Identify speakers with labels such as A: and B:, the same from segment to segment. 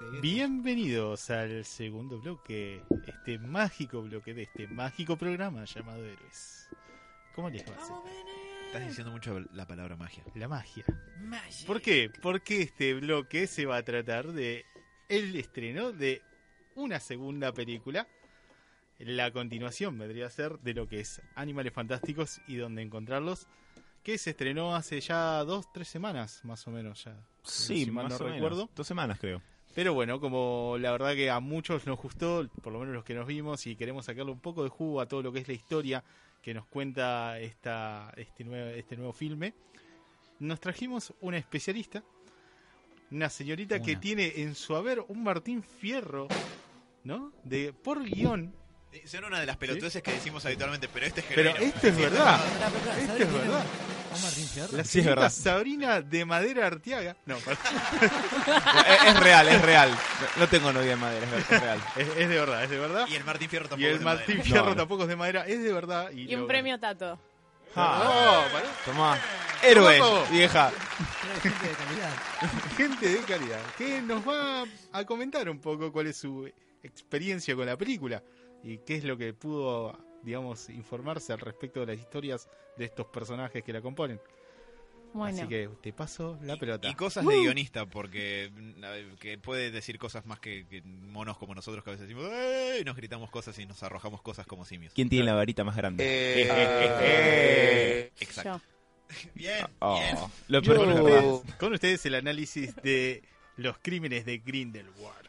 A: Bienvenidos al segundo bloque, este mágico bloque de este mágico programa llamado Héroes. ¿Cómo les va?
B: Estás diciendo mucho la palabra magia.
A: La magia. ¿Por qué? Porque este bloque se va a tratar de el estreno de una segunda película. La continuación vendría a ser de lo que es Animales Fantásticos y dónde encontrarlos, que se estrenó hace ya dos, tres semanas, más o menos ya.
C: Sí,
A: si mal
C: más
A: no
C: o menos.
A: recuerdo.
C: Dos semanas creo.
A: Pero bueno, como la verdad que a muchos nos gustó, por lo menos los que nos vimos, y queremos sacarle un poco de jugo a todo lo que es la historia que nos cuenta esta, este, nuevo, este nuevo filme, nos trajimos una especialista, una señorita que tiene en su haber un Martín Fierro, ¿no? De por guion.
B: Son una de las pelotudeces que decimos habitualmente, pero este es
A: Pero
B: genuino.
A: esto es verdad.
D: ¿Sabes
A: Esto
D: quién
A: es verdad.
D: ¿Un Martín Fierro?
A: La
C: Sí, es
A: señorita
C: verdad.
A: Sabrina de Madera Arteaga. No, perdón.
C: es, es real, es real. No, no tengo novia de madera, es, es real.
A: es, es de verdad, es de verdad.
B: Y el Martín Fierro
A: Y
B: tampoco
A: el
B: es de
A: Martín
B: madera.
A: Fierro
C: No, no.
A: tampoco es de madera, es de verdad. Y,
E: Y un premio Tato.
C: Ah,
A: No,
C: tomá. Héroes,
A: Vamos.
C: vieja.
D: Gente de calidad.
A: gente de calidad que nos va a comentar un poco cuál es su experiencia con la película y qué es lo que pudo, digamos, informarse al respecto de las historias de estos personajes que la componen.
E: Bueno,
A: Así que te paso la pelota.
B: Y cosas de guionista, porque que puede decir cosas más que, que monos como nosotros que a veces decimos "¡Eh!", y nos gritamos cosas y nos arrojamos cosas como simios.
C: ¿Quién tiene la varita más grande?
B: Eh, Exacto.
E: yo.
B: Bien,
C: Oh,
B: bien.
C: lo
A: Yo- con, ustedes, con ustedes el análisis de los crímenes de Grindelwald.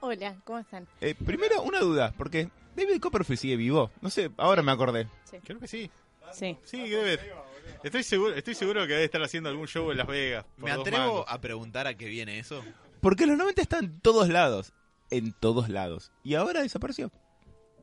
E: Hola, ¿cómo están?
C: Eh, primero, una duda, porque David Copperfield sigue vivo. No sé, ahora me acordé.
A: Creo que sí.
E: Sí.
A: Sí, debe. Estoy seguro, estoy seguro que debe estar haciendo algún show en Las Vegas.
B: Me atrevo a preguntar a qué viene eso.
C: Porque los 90 está en todos lados. En todos lados. Y ahora desapareció.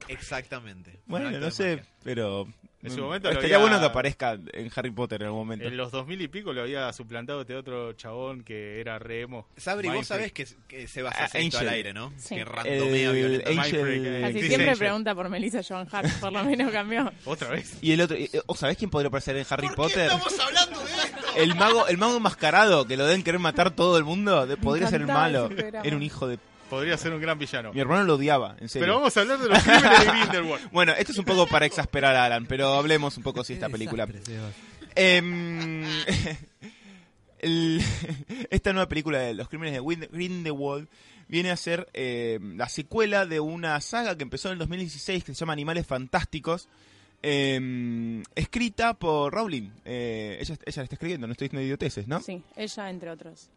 B: Exactamente.
C: Bueno, no sé,
B: magia.
C: pero...
A: En su
C: mm,
A: momento
C: Estaría
A: había-
C: bueno que aparezca en Harry Potter en algún momento.
A: En los 2000 y pico lo había suplantado este otro chabón que era remo.
B: Sabri, vos sabés que, que se va a
C: Ah,
B: hacer esto al aire, ¿no?
E: Sí.
B: Que randomea
C: El
B: violentamente.
C: Angel...
E: Casi
A: Chris
E: siempre
A: Angel.
E: pregunta por Melissa Joan Hart, por lo menos cambió.
A: Otra vez.
C: Y el otro... eh, ¿O sabés quién podría aparecer en Harry
B: ¿Por qué
C: Potter?
B: estamos hablando de esto?
C: El mago, el mago enmascarado, que lo deben querer matar todo el mundo, de- podría ser el malo. Era un hijo de...
A: Podría ser un gran villano.
C: Mi hermano lo odiaba, en serio.
A: Pero vamos a hablar de los crímenes de Grindelwald.
C: Bueno, esto es un poco para exasperar a Alan, pero hablemos un poco de esta película. Em, el- esta nueva película de los crímenes de Grindelwald viene a ser eh, la secuela de una saga que empezó en el 2016 que se llama Animales Fantásticos. em, escrita por Rowling. Eh, ella, ella la está escribiendo, no estoy diciendo idioteces, ¿no?
E: Sí, ella entre otros.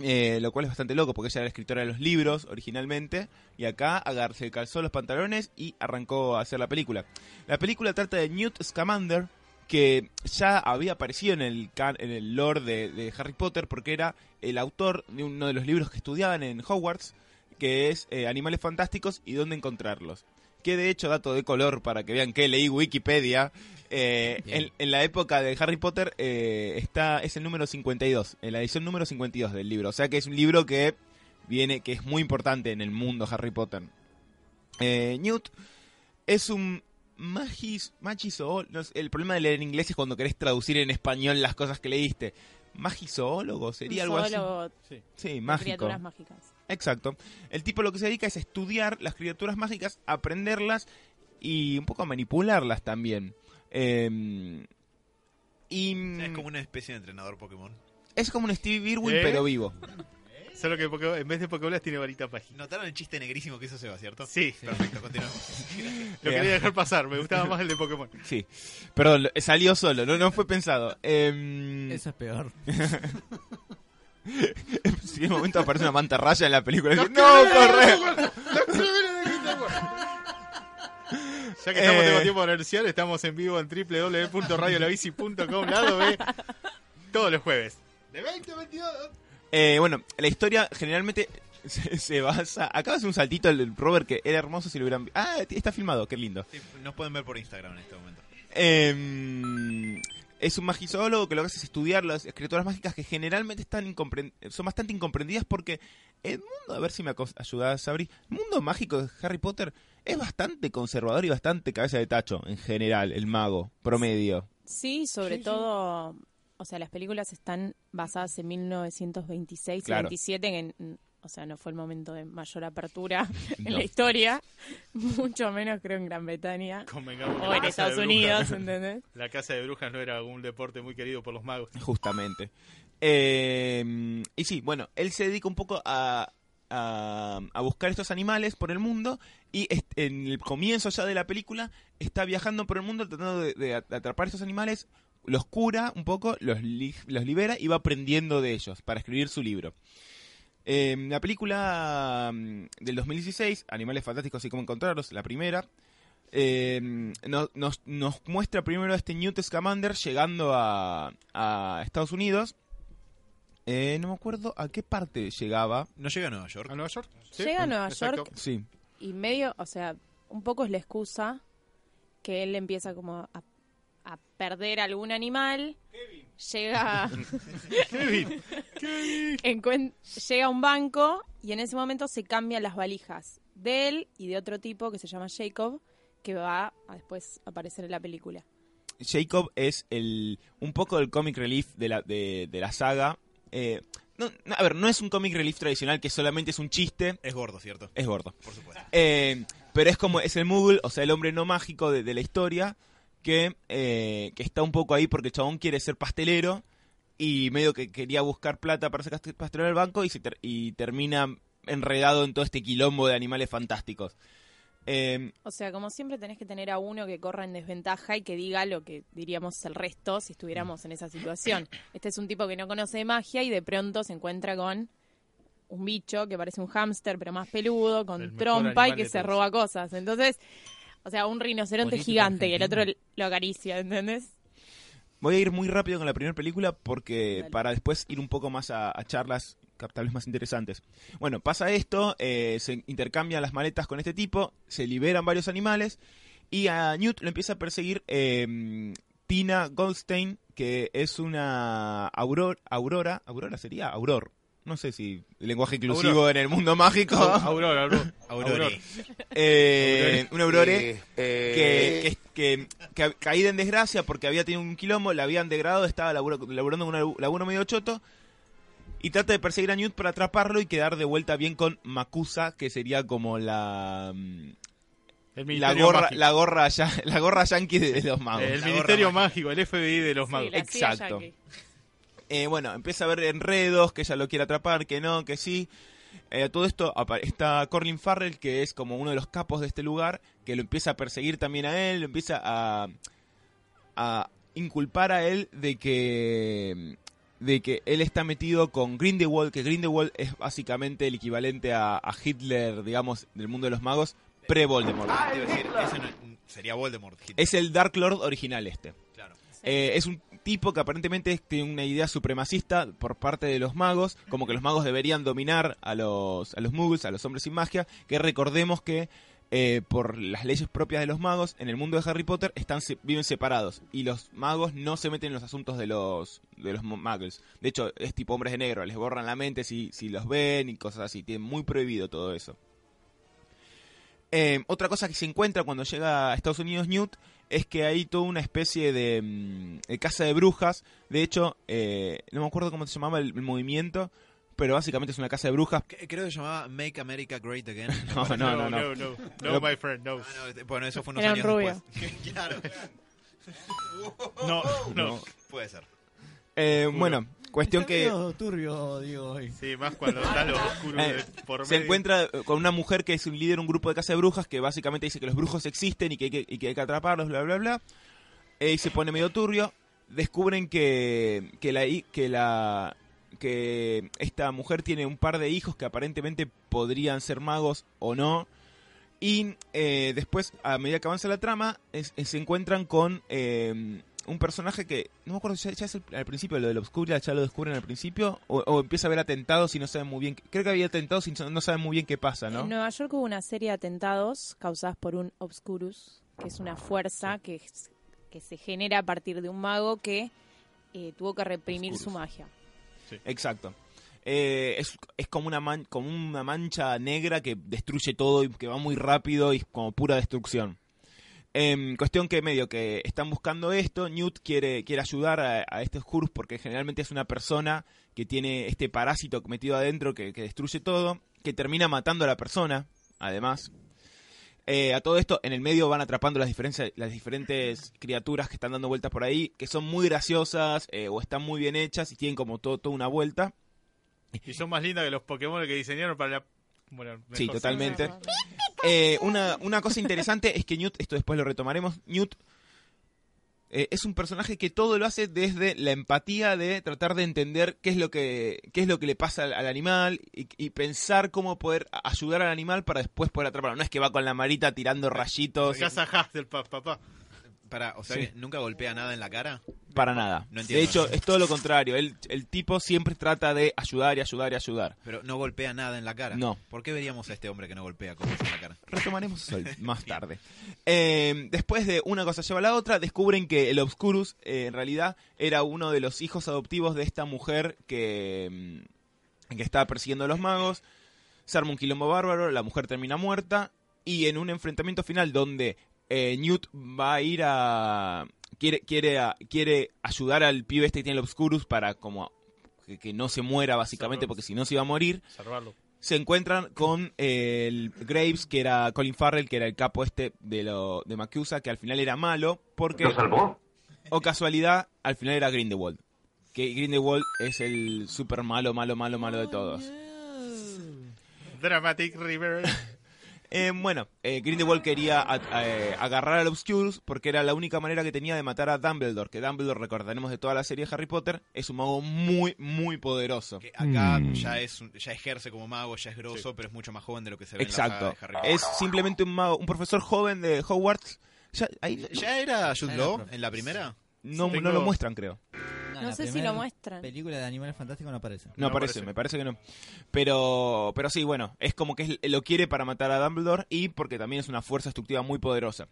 C: Eh, lo cual es bastante loco porque ella era la escritora de los libros originalmente y acá agar- se calzó los pantalones y arrancó a hacer la película. La película trata de Newt Scamander que ya había aparecido en el, can- en el lore de, Harry Potter porque era el autor de uno de los libros que estudiaban en Hogwarts que es eh, Animales Fantásticos y dónde encontrarlos. Que de hecho, dato de color para que vean que leí Wikipedia, eh, en, en la época de Harry Potter eh, está es el número 52, en la edición número 52 del libro. O sea que es un libro que viene, que es muy importante en el mundo Harry Potter. Eh, Newt es un magis, magizoólogo. no sé, el problema de leer en inglés es cuando querés traducir en español las cosas que leíste. Magizoólogo sería algo así.
E: Solo
C: Sí, mágico.
E: criaturas mágicas.
C: Exacto. El tipo lo que se dedica es estudiar las criaturas mágicas, aprenderlas y un poco a manipularlas también. Eh, y
B: Es como una especie de entrenador Pokémon.
C: es como un Steve Irwin,
A: ¿Eh?
C: pero vivo.
A: Solo que en vez de Pokébolas tiene varita mágica.
B: ¿Notaron el chiste negrísimo que hizo Seba, cierto?
A: Sí,
B: Perfecto, continuamos.
A: lo quería dejar pasar. Me gustaba más el de Pokémon.
C: Sí. Perdón, salió solo, no, no fue pensado. Eh,
D: Eso es peor.
C: si en un momento aparece una manta raya en la película, dice, no, corre.
A: Ya que estamos
C: Eh.
A: tengo tiempo de anunciar, estamos en vivo en www.radiolabici.com, lado B, todos los jueves. De 20 a 22.
C: Eh, bueno, la historia generalmente se, se basa. Acá hace un saltito el, Robert que era hermoso si lo hubieran. Ah, está filmado, qué lindo.
B: Sí, nos pueden ver por Instagram en este momento.
C: Eh, es un magizólogo que lo que hace es estudiar las escrituras mágicas que generalmente están son bastante incomprendidas porque el mundo, a ver si me ayudas, Sabri, el mundo mágico de Harry Potter es bastante conservador y bastante cabeza de tacho en general, el mago promedio.
E: Sí, sobre todo, o sea, las películas están basadas en 1926
C: Claro.
E: y 27, en, o sea, no fue el momento de mayor apertura en
C: No.
E: la historia, mucho menos creo en Gran Bretaña o
A: la
E: en
A: casa
E: Estados
A: de
E: Unidos,
A: brujas-
E: ¿entendés?
A: La casa de brujas no era un deporte muy querido por los magos.
C: Justamente. Eh, y sí, bueno, él se dedica un poco a, a, a buscar estos animales por el mundo y en el comienzo ya de la película está viajando por el mundo tratando de, de atrapar estos animales, los cura un poco, los, li- los libera y va aprendiendo de ellos para escribir su libro. Eh, la película mm, del 2016, Animales Fantásticos y cómo encontrarlos, la primera, eh, no- nos, nos muestra primero a este Newt Scamander llegando a, a Estados Unidos. Eh, no me acuerdo a qué parte llegaba.
B: ¿No llega a Nueva York?
A: ¿A Nueva York?
E: Llega a Nueva
A: Exacto.
E: York
C: Sí,
E: y medio, o sea, un poco es la excusa que él empieza como a, a perder algún animal. Llega,
A: Kevin,
E: encuen- llega a un banco y en ese momento se cambian las valijas de él y de otro tipo que se llama Jacob, que va a después aparecer en la película.
C: Jacob es el un poco el comic relief de la, de, de la saga. Eh, no, a ver, no es un comic relief tradicional que solamente es un chiste,
B: Es gordo, ¿cierto?
C: es gordo.
B: Por supuesto.
C: Eh, pero es como, es el Moogle, o sea, el hombre no mágico de, de la historia, que, eh, que está un poco ahí porque el chabón quiere ser pastelero y medio que quería buscar plata para ser pastelero del banco y, se ter- y termina enredado en todo este quilombo de animales fantásticos. Eh,
E: O sea, como siempre tenés que tener a uno que corra en desventaja y que diga lo que diríamos el resto si estuviéramos en esa situación. Este es un tipo que no conoce de magia y de pronto se encuentra con un bicho que parece un hámster pero más peludo,
A: El
E: con trompa y que se roba cosas. Entonces, o sea, un rinoceronte
D: Político
E: gigante y el otro lo acaricia, ¿entendés?
C: Voy a ir muy rápido con la primera película porque
E: Dale.
C: para después ir un poco más a, a charlas captables más interesantes. Bueno, pasa esto, eh, se intercambian las maletas con este tipo, se liberan varios animales y a Newt lo empieza a perseguir eh, Tina Goldstein, que es una aurora, aurora, aurora sería auror. No sé si lenguaje inclusivo en el mundo mágico.
A: Aurora, Aurora.
B: Aurore.
C: Eh, un aurore
F: Eh,
C: que, que, que, que caída en desgracia porque había tenido un quilombo, la habían degradado, estaba laburo- laburando en un laburo medio choto y trata de perseguir a Newt para atraparlo y quedar de vuelta bien con Makusa, que sería como la mm,
A: El
C: la
A: Ministerio
C: gorra
A: Mágico.
C: la gorra ya- la gorra yankee de, de los magos.
A: El
B: La
A: Ministerio Mágico, el FBI de los
E: Sí,
A: magos.
C: Exacto.
E: yankee.
C: Eh, bueno, empieza a ver enredos, que ella lo quiere atrapar, que no, que sí. Eh, todo esto está Corlin Farrell, que es como uno de los capos de este lugar, que lo empieza a perseguir también a él, lo empieza a, a inculpar a él de que de que él está metido con Grindelwald, que Grindelwald es básicamente el equivalente a, a Hitler, digamos, del mundo de los magos, pre-Voldemort.
B: Te iba a decir, ese no- sería Voldemort. Hitler.
C: Es el Dark Lord original este.
B: Claro.
C: Eh, es un tipo que aparentemente tiene una idea supremacista por parte de los magos, como que los magos deberían dominar a los, a los muggles, a los hombres sin magia, que recordemos que eh, por las leyes propias de los magos, en el mundo de Harry Potter están viven separados y los magos no se meten en los asuntos de los de los mu- muggles. De hecho, es tipo hombres de negro, les borran la mente si, si los ven y cosas así. Tienen muy prohibido todo eso. Eh, otra cosa que se encuentra cuando llega a Estados Unidos Newt es que hay toda una especie de, mm, de casa de brujas. De hecho, eh, no me acuerdo cómo se llamaba el, el movimiento, pero básicamente es una casa de brujas.
B: Creo que se llamaba Make America Great Again.
C: No, no, no, no.
A: no, no, no, my friend, no.
B: Ah, no, este- bueno, eso fue unos
E: Era
B: años
E: rubio.
B: después. claro,
A: No, no.
C: No.
B: puede ser.
C: Eh, bueno, cuestión
D: Está
C: que
D: medio turbio, digo, hoy.
A: Sí, más cuando están los oscuros
C: Eh,
A: de por
C: se
A: medio.
C: encuentra con una mujer que es un líder de un grupo de casa de brujas que básicamente dice que los brujos existen y que hay que, y que, hay que atraparlos, bla, bla, bla. Eh, y se pone medio turbio. Descubren que, que la que la que esta mujer tiene un par de hijos que aparentemente podrían ser magos o no. Y eh, después, a medida que avanza la trama, es- es- se encuentran con eh, un personaje que, no me acuerdo, ya, ya es el- al principio, lo de la Obscuridad, ya lo descubren al principio, o, o empieza a haber atentados y no saben muy bien, creo que había atentados y no, saben muy bien qué pasa, ¿no?
E: En Nueva York hubo una serie de atentados causadas por un Obscurus, que es una fuerza que, que se genera a partir de un mago que eh, tuvo que reprimir
C: Obscurus.
E: su magia.
C: Exacto. Eh, es, es como una man- como una mancha negra que destruye todo y que va muy rápido y es como pura destrucción. Em, cuestión que medio que están buscando esto, Newt quiere, quiere ayudar a, a este Skurus porque generalmente es una persona que tiene este parásito metido adentro que, que destruye todo, que termina matando a la persona, además. Eh, a todo esto, en el medio van atrapando las, diferencias, las diferentes criaturas que están dando vueltas por ahí, que son muy graciosas eh, o están muy bien hechas y tienen como todo, toda una vuelta.
A: Y son más lindas que los Pokémon que diseñaron para la. Bueno,
C: Sí, totalmente. Eh, una, una cosa interesante es que Newt, esto después lo retomaremos, Newt eh, es un personaje que todo lo hace desde la empatía de tratar de entender qué es lo que, qué es lo que le pasa al, al animal y, y pensar cómo poder ayudar al animal para después poder atraparlo. No es que va con la marita tirando rayitos.
A: Casa Hasselhoff, pa- papá.
B: Para, o sea
C: Sí.
B: que nunca golpea nada en la cara.
C: Para nada.
B: No
C: de
B: entiendo.
C: hecho, es todo lo contrario. El, el tipo siempre trata de ayudar y ayudar y ayudar.
B: Pero no golpea nada en la cara.
C: No.
B: ¿Por qué veríamos a este hombre que no golpea cosas en la cara?
C: Retomaremos eso más tarde. Eh, después de una cosa lleva a la otra, descubren que el Obscurus eh, en realidad era uno de los hijos adoptivos de esta mujer que, mm, que estaba persiguiendo a los magos. Se arma un quilombo bárbaro, la mujer termina muerta y en un enfrentamiento final donde eh, Newt va a ir a... Quiere, quiere, a- quiere ayudar al pibe este que tiene el Obscurus para como que, que no se muera básicamente
A: Salvarlo.
C: porque si no se iba a morir
A: Salvarlo.
C: se encuentran con eh, el Graves, que era Colin Farrell, que era el capo este de lo de Macusa, que al final era malo, porque, o casualidad, al final era Grindelwald. Que Grindelwald es el super malo, malo, malo, malo de todos.
A: Dramatic River.
C: Eh, bueno, eh, Grindelwald quería a- a- eh, agarrar al Obscurus porque era la única manera que tenía de matar a Dumbledore, que Dumbledore, recordaremos de toda la serie de Harry Potter, es un mago muy, muy poderoso.
B: Que acá
C: Mm.
B: ya es un- ya ejerce como mago, ya es grosso, pero es mucho más joven de lo que se ve en la saga
C: Exacto.
B: de Harry Potter.
C: Es simplemente un mago, un profesor joven de Hogwarts. Ya, ahí
B: ¿Ya era Jude Law en la primera?
C: No,
A: Tengo-
C: no lo muestran, creo.
E: No sé si lo muestran.
D: película de Animales Fantásticos no aparece.
C: No,
A: No
C: aparece,
A: aparece.
C: me parece que no. Pero, pero sí, bueno, es como que es- lo quiere para matar a Dumbledore y porque también es una fuerza destructiva muy poderosa.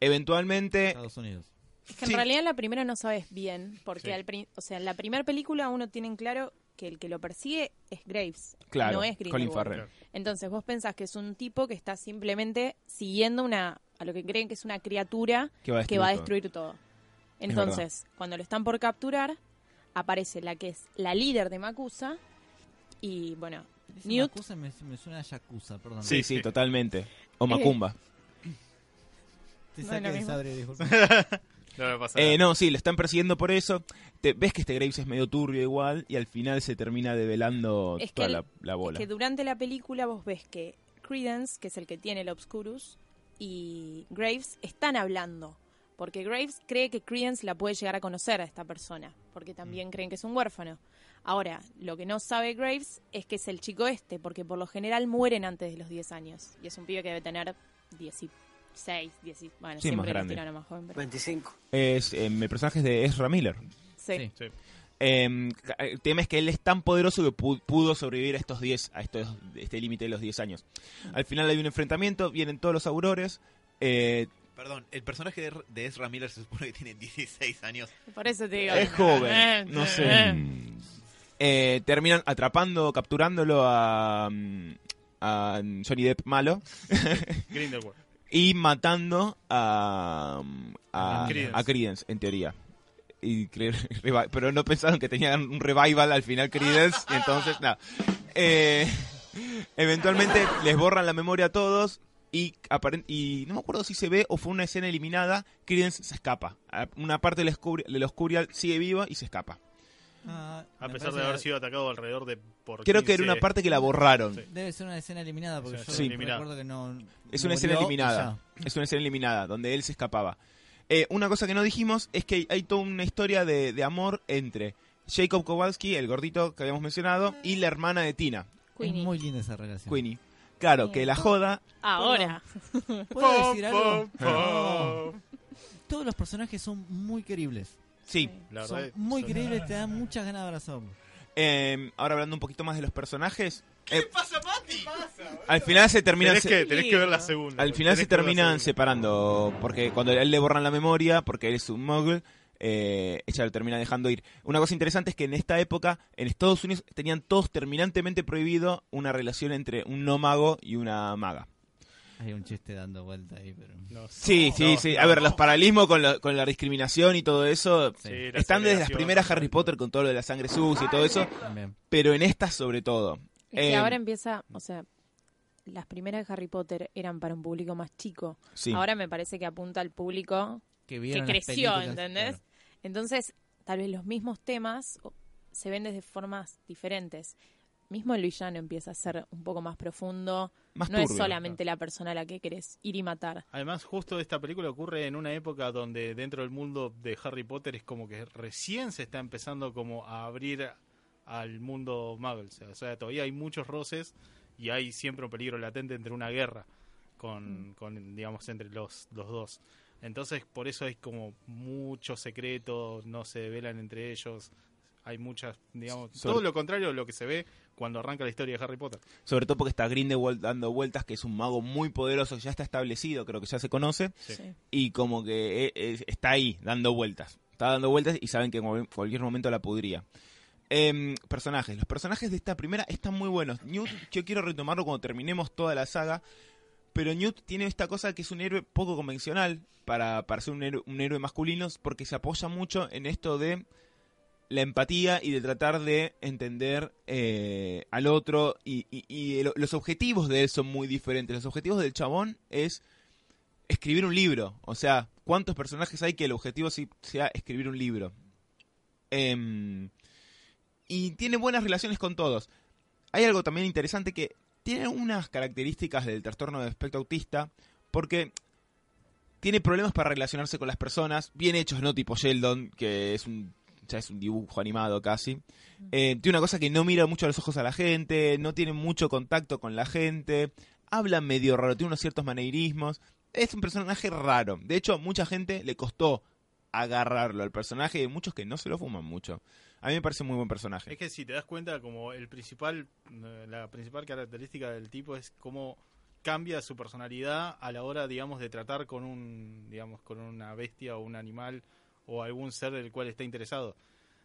C: Eventualmente,
D: Estados Unidos.
E: Es que en realidad en la primera no sabes bien, porque
A: Sí.
E: al pri- o sea, en la primera película uno tiene en claro que el que lo persigue es Graves,
C: claro,
E: no es
C: Colin
E: Grindelwald.
C: Farrell.
E: Entonces vos pensás que es un tipo que está simplemente siguiendo una a lo que creen que es una criatura
C: Que va a
E: que va a
C: destruir
E: destruir todo. Entonces, cuando lo están por capturar, aparece la que es la líder de Makusa y bueno,
D: Dice
E: Newt
D: Yakuza, me, me suena a Yakuza, perdón.
C: Sí, sí, totalmente. O Macumba.
D: Te
E: No,
D: saqué
E: lo
D: de
E: mismo.
D: sabre, disculpa.
A: No me pasa
C: Eh,
A: nada.
C: no, sí, lo están persiguiendo por eso. Te, ves que este Graves es medio turbio igual y al final se termina develando
E: Es que
C: toda
E: el-
C: la, la bola.
E: que durante la película vos ves que Credence, que es el que tiene el Obscurus, y Graves están hablando. Porque Graves cree que Credence la puede llegar a conocer a esta persona. Porque también creen que es un huérfano. Ahora, lo que no sabe Graves es que es el chico este. Porque por lo general mueren antes de los 10 años. Y es un pibe que debe tener 16, 10. Bueno,
C: Sí, más
E: siempre lo
C: grande.
E: más joven. pero-
F: 25.
C: Es, eh, el personaje es de Ezra Miller.
E: Sí.
D: Sí.
A: Sí.
C: Eh, el tema es que él es tan poderoso que pu- pudo sobrevivir a estos 10, a estos, este límite de los 10 años. Al final hay un enfrentamiento, vienen todos los aurores. eh,
B: Perdón, el personaje de, de Ezra Miller se supone que tiene 16 años.
E: Por eso te digo.
C: es joven, no sé. Eh, terminan atrapando, capturándolo a, mm, a Johnny Depp malo
A: Grindelwald.
C: y matando a, a,
A: Credence.
C: a Credence, en teoría. Y pero no pensaron que tenían un revival al final Credence, y entonces, nada. Eh, eventualmente les borran la memoria a todos y, no me acuerdo si se ve o fue una escena eliminada, Credence se escapa. A- Una parte del Oscuri- del Oscurial sigue viva y se escapa.
D: Ah,
A: A
D: me
A: pesar de haber sido atacado alrededor de por
C: Creo que era
A: 15
C: una parte que la borraron.
A: Sí.
D: Debe ser una escena eliminada porque
A: Sí,
D: yo
C: sí.
A: eliminada.
D: recuerdo que no.
C: Es una escena eliminada. Es una escena eliminada, donde él se escapaba. Eh, una cosa que no dijimos es que hay toda una historia de, de amor entre Jacob Kowalski, el gordito que habíamos mencionado, y la hermana de Tina,
D: ya. Es
E: Queenie.
D: muy linda esa relación.
C: Queenie. Claro, que la joda.
E: Ahora.
D: ¿Puedo decir algo? Todos los personajes son muy queribles.
C: Sí.
A: La
D: Son
A: verdad,
D: muy
A: son-
D: creíbles, te dan muchas ganas de abrazarlos.
C: Eh, ahora hablando un poquito más de los personajes. ¿Qué pasa, Mati? Al final se terminan.
A: Tenés
C: se-
A: tenés que ver la segunda.
C: Al final se terminan separando, porque cuando a él le borran la memoria, porque él es un muggle, eh, ella lo termina dejando ir. Una cosa interesante es que en esta época, en Estados Unidos, tenían todos terminantemente prohibido una relación entre un no mago y una maga.
D: Hay un chiste dando vuelta ahí, pero...
A: No,
C: Sí,
A: no,
C: sí,
A: no,
C: sí.
A: no.
C: A ver, los paralismos con, la- con la discriminación y todo eso
A: Sí, la
C: están desde las primeras Harry Potter con todo lo de la sangre sucia y todo eso,
D: También.
C: pero en estas sobre todo.
E: Es que
C: Eh,
E: ahora empieza, o sea, las primeras de Harry Potter eran para un público más chico.
C: Sí.
E: Ahora me parece que apunta al público
D: Que,
E: que creció, ¿entendés?
D: claro.
E: Entonces, tal vez los mismos temas se ven desde formas diferentes. Mismo el villano empieza a ser un poco más profundo.
C: Más
E: no es solamente la persona a la que querés ir y matar.
A: Además, justo esta película ocurre en una época donde dentro del mundo de Harry Potter es como que recién se está empezando como a abrir al mundo Muggle. O sea, todavía hay muchos roces y hay siempre un peligro latente entre una guerra con, con digamos, entre los, los dos. Entonces, por eso hay como mucho secreto, no se velan entre ellos. Hay muchas, digamos,
C: Sobre-
A: todo lo contrario de lo que se ve cuando arranca la historia de Harry Potter.
C: Sobre todo porque está Grindelwald dando vueltas, que es un mago muy poderoso, ya está establecido, creo que ya se conoce,
A: Sí.
C: Y como que eh, eh, está ahí, dando vueltas. Está dando vueltas y saben que en cual- cualquier momento la podría. Em, personajes. Los personajes de esta primera están muy buenos. Newt, yo quiero retomarlo cuando terminemos toda la saga, pero Newt tiene esta cosa que es un héroe poco convencional para, para ser un héroe, masculino, porque se apoya mucho en esto de la empatía y de tratar de entender eh, al otro y, y- y lo- los objetivos de él son muy diferentes. Los objetivos del chabón es escribir un libro. O sea, ¿cuántos personajes hay que el objetivo sea escribir un libro? Em, y tiene buenas relaciones con todos. Hay algo también interesante que tiene unas características del trastorno de espectro autista porque tiene problemas para relacionarse con las personas, bien hechos, no tipo Sheldon, que es un ya es un dibujo animado casi. Eh, tiene una cosa que no mira mucho a los ojos a la gente, no tiene mucho contacto con la gente, habla medio raro, tiene unos ciertos maneirismos. Es un personaje raro. De hecho, mucha gente le costó agarrarlo al personaje y hay muchos que no se lo fuman mucho. A mí me parece muy buen personaje.
A: Es que si te das cuenta, como el principal, eh, la principal característica del tipo es cómo cambia su personalidad a la hora, digamos, de tratar con un, digamos, con una bestia o un animal o algún ser del cual está interesado.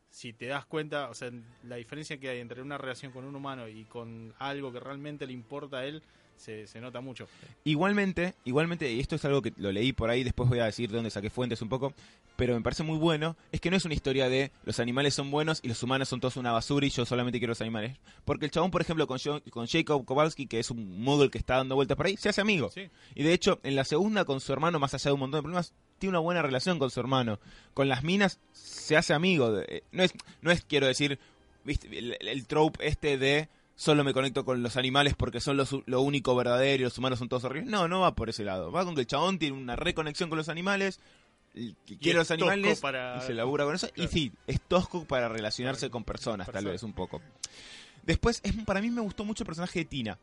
A: Si te das cuenta, o sea, la diferencia que hay entre una relación con un humano y con algo que realmente le importa a él, se, se nota mucho.
C: Igualmente, igualmente, y esto es algo que lo leí por ahí, después voy a decir de dónde saqué fuentes un poco, pero me parece muy bueno, es que no es una historia de los animales son buenos y los humanos son todos una basura y yo solamente quiero los animales. Porque el chabón, por ejemplo, con, Jo- con Jacob Kowalski, que es un muggle que está dando vueltas por ahí, se hace amigo.
A: Sí.
C: Y de hecho, en la segunda con su hermano, más allá de un montón de problemas, tiene una buena relación con su hermano. Con las minas se hace amigo. de- eh, no es, no es quiero decir, viste, el, el trope este de solo me conecto con los animales porque son los, lo único verdadero y los humanos son todos horribles. No, no va por ese lado. Va con que el chabón tiene una reconexión con los animales, que quiere los animales
A: para-
C: y se labura con eso. Y sí, es tosco para relacionarse con personas, tal vez un poco. Después, es, para mí me gustó mucho el personaje de Tina.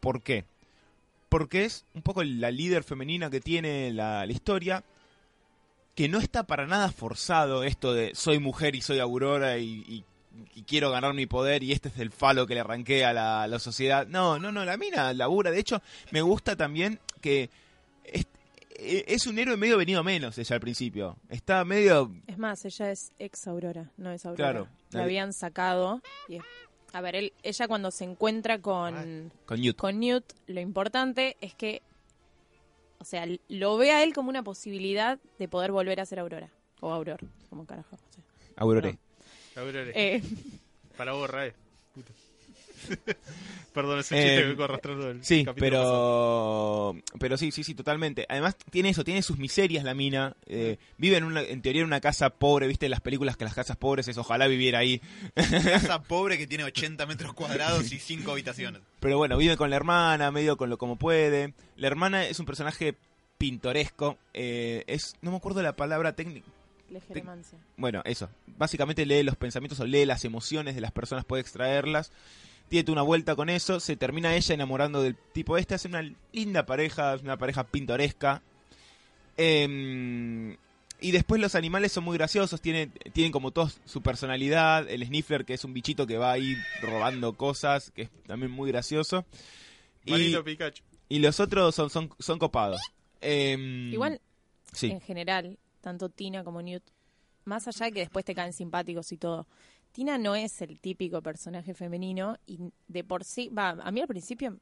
C: ¿Por qué? Porque es un poco la líder femenina que tiene la, la historia, que no está para nada forzado esto de soy mujer y soy Aurora y, y- y quiero ganar mi poder y este es el falo que le arranqué a la, sociedad. No, no, no, la mina labura. De hecho, me gusta también que es, eh, es un héroe medio venido menos ella al principio. Está medio...
E: Es más, ella es ex Aurora, no es Aurora.
C: Claro.
E: La habían sacado. y a ver, él, ella cuando se encuentra con,
C: con Newt.
E: con Newt, lo importante es que, o sea, lo ve a él como una posibilidad de poder volver a ser Aurora. O Auror, como carajo.
C: Aurore.
A: Ere,
E: Eh,
A: para vos, Rae. Puta. Perdón, ese
C: Eh,
A: chiste que vengo arrastrando del
C: Sí,
A: capítulo pasado.
C: pero pero sí, sí, sí, totalmente. Además tiene eso, tiene sus miserias la mina. eh, vive en una, en teoría en una casa pobre, viste en las películas que las casas pobres es ojalá viviera ahí.
B: Casa pobre que tiene 80 metros cuadrados y 5 habitaciones.
C: Pero bueno, vive con la hermana, medio con lo como puede. La hermana es un personaje pintoresco. eh, es, no me acuerdo la palabra técnica. Bueno, eso. Básicamente lee los pensamientos o lee las emociones de las personas, puede extraerlas. Tiene una vuelta con eso. Se termina ella enamorando del tipo este. Hace una linda pareja, es una pareja pintoresca. Em, y después los animales son muy graciosos. Tienen, tienen como todos su personalidad. El Sniffler, que es un bichito que va ahí robando cosas, que es también muy gracioso. Y,
A: Pikachu.
C: y los otros son, son, son copados. Em,
E: Igual,
C: Sí.
E: en general, tanto Tina como Newt, más allá de que después te caen simpáticos y todo, Tina no es el típico personaje femenino y de por sí, va, a mí al principio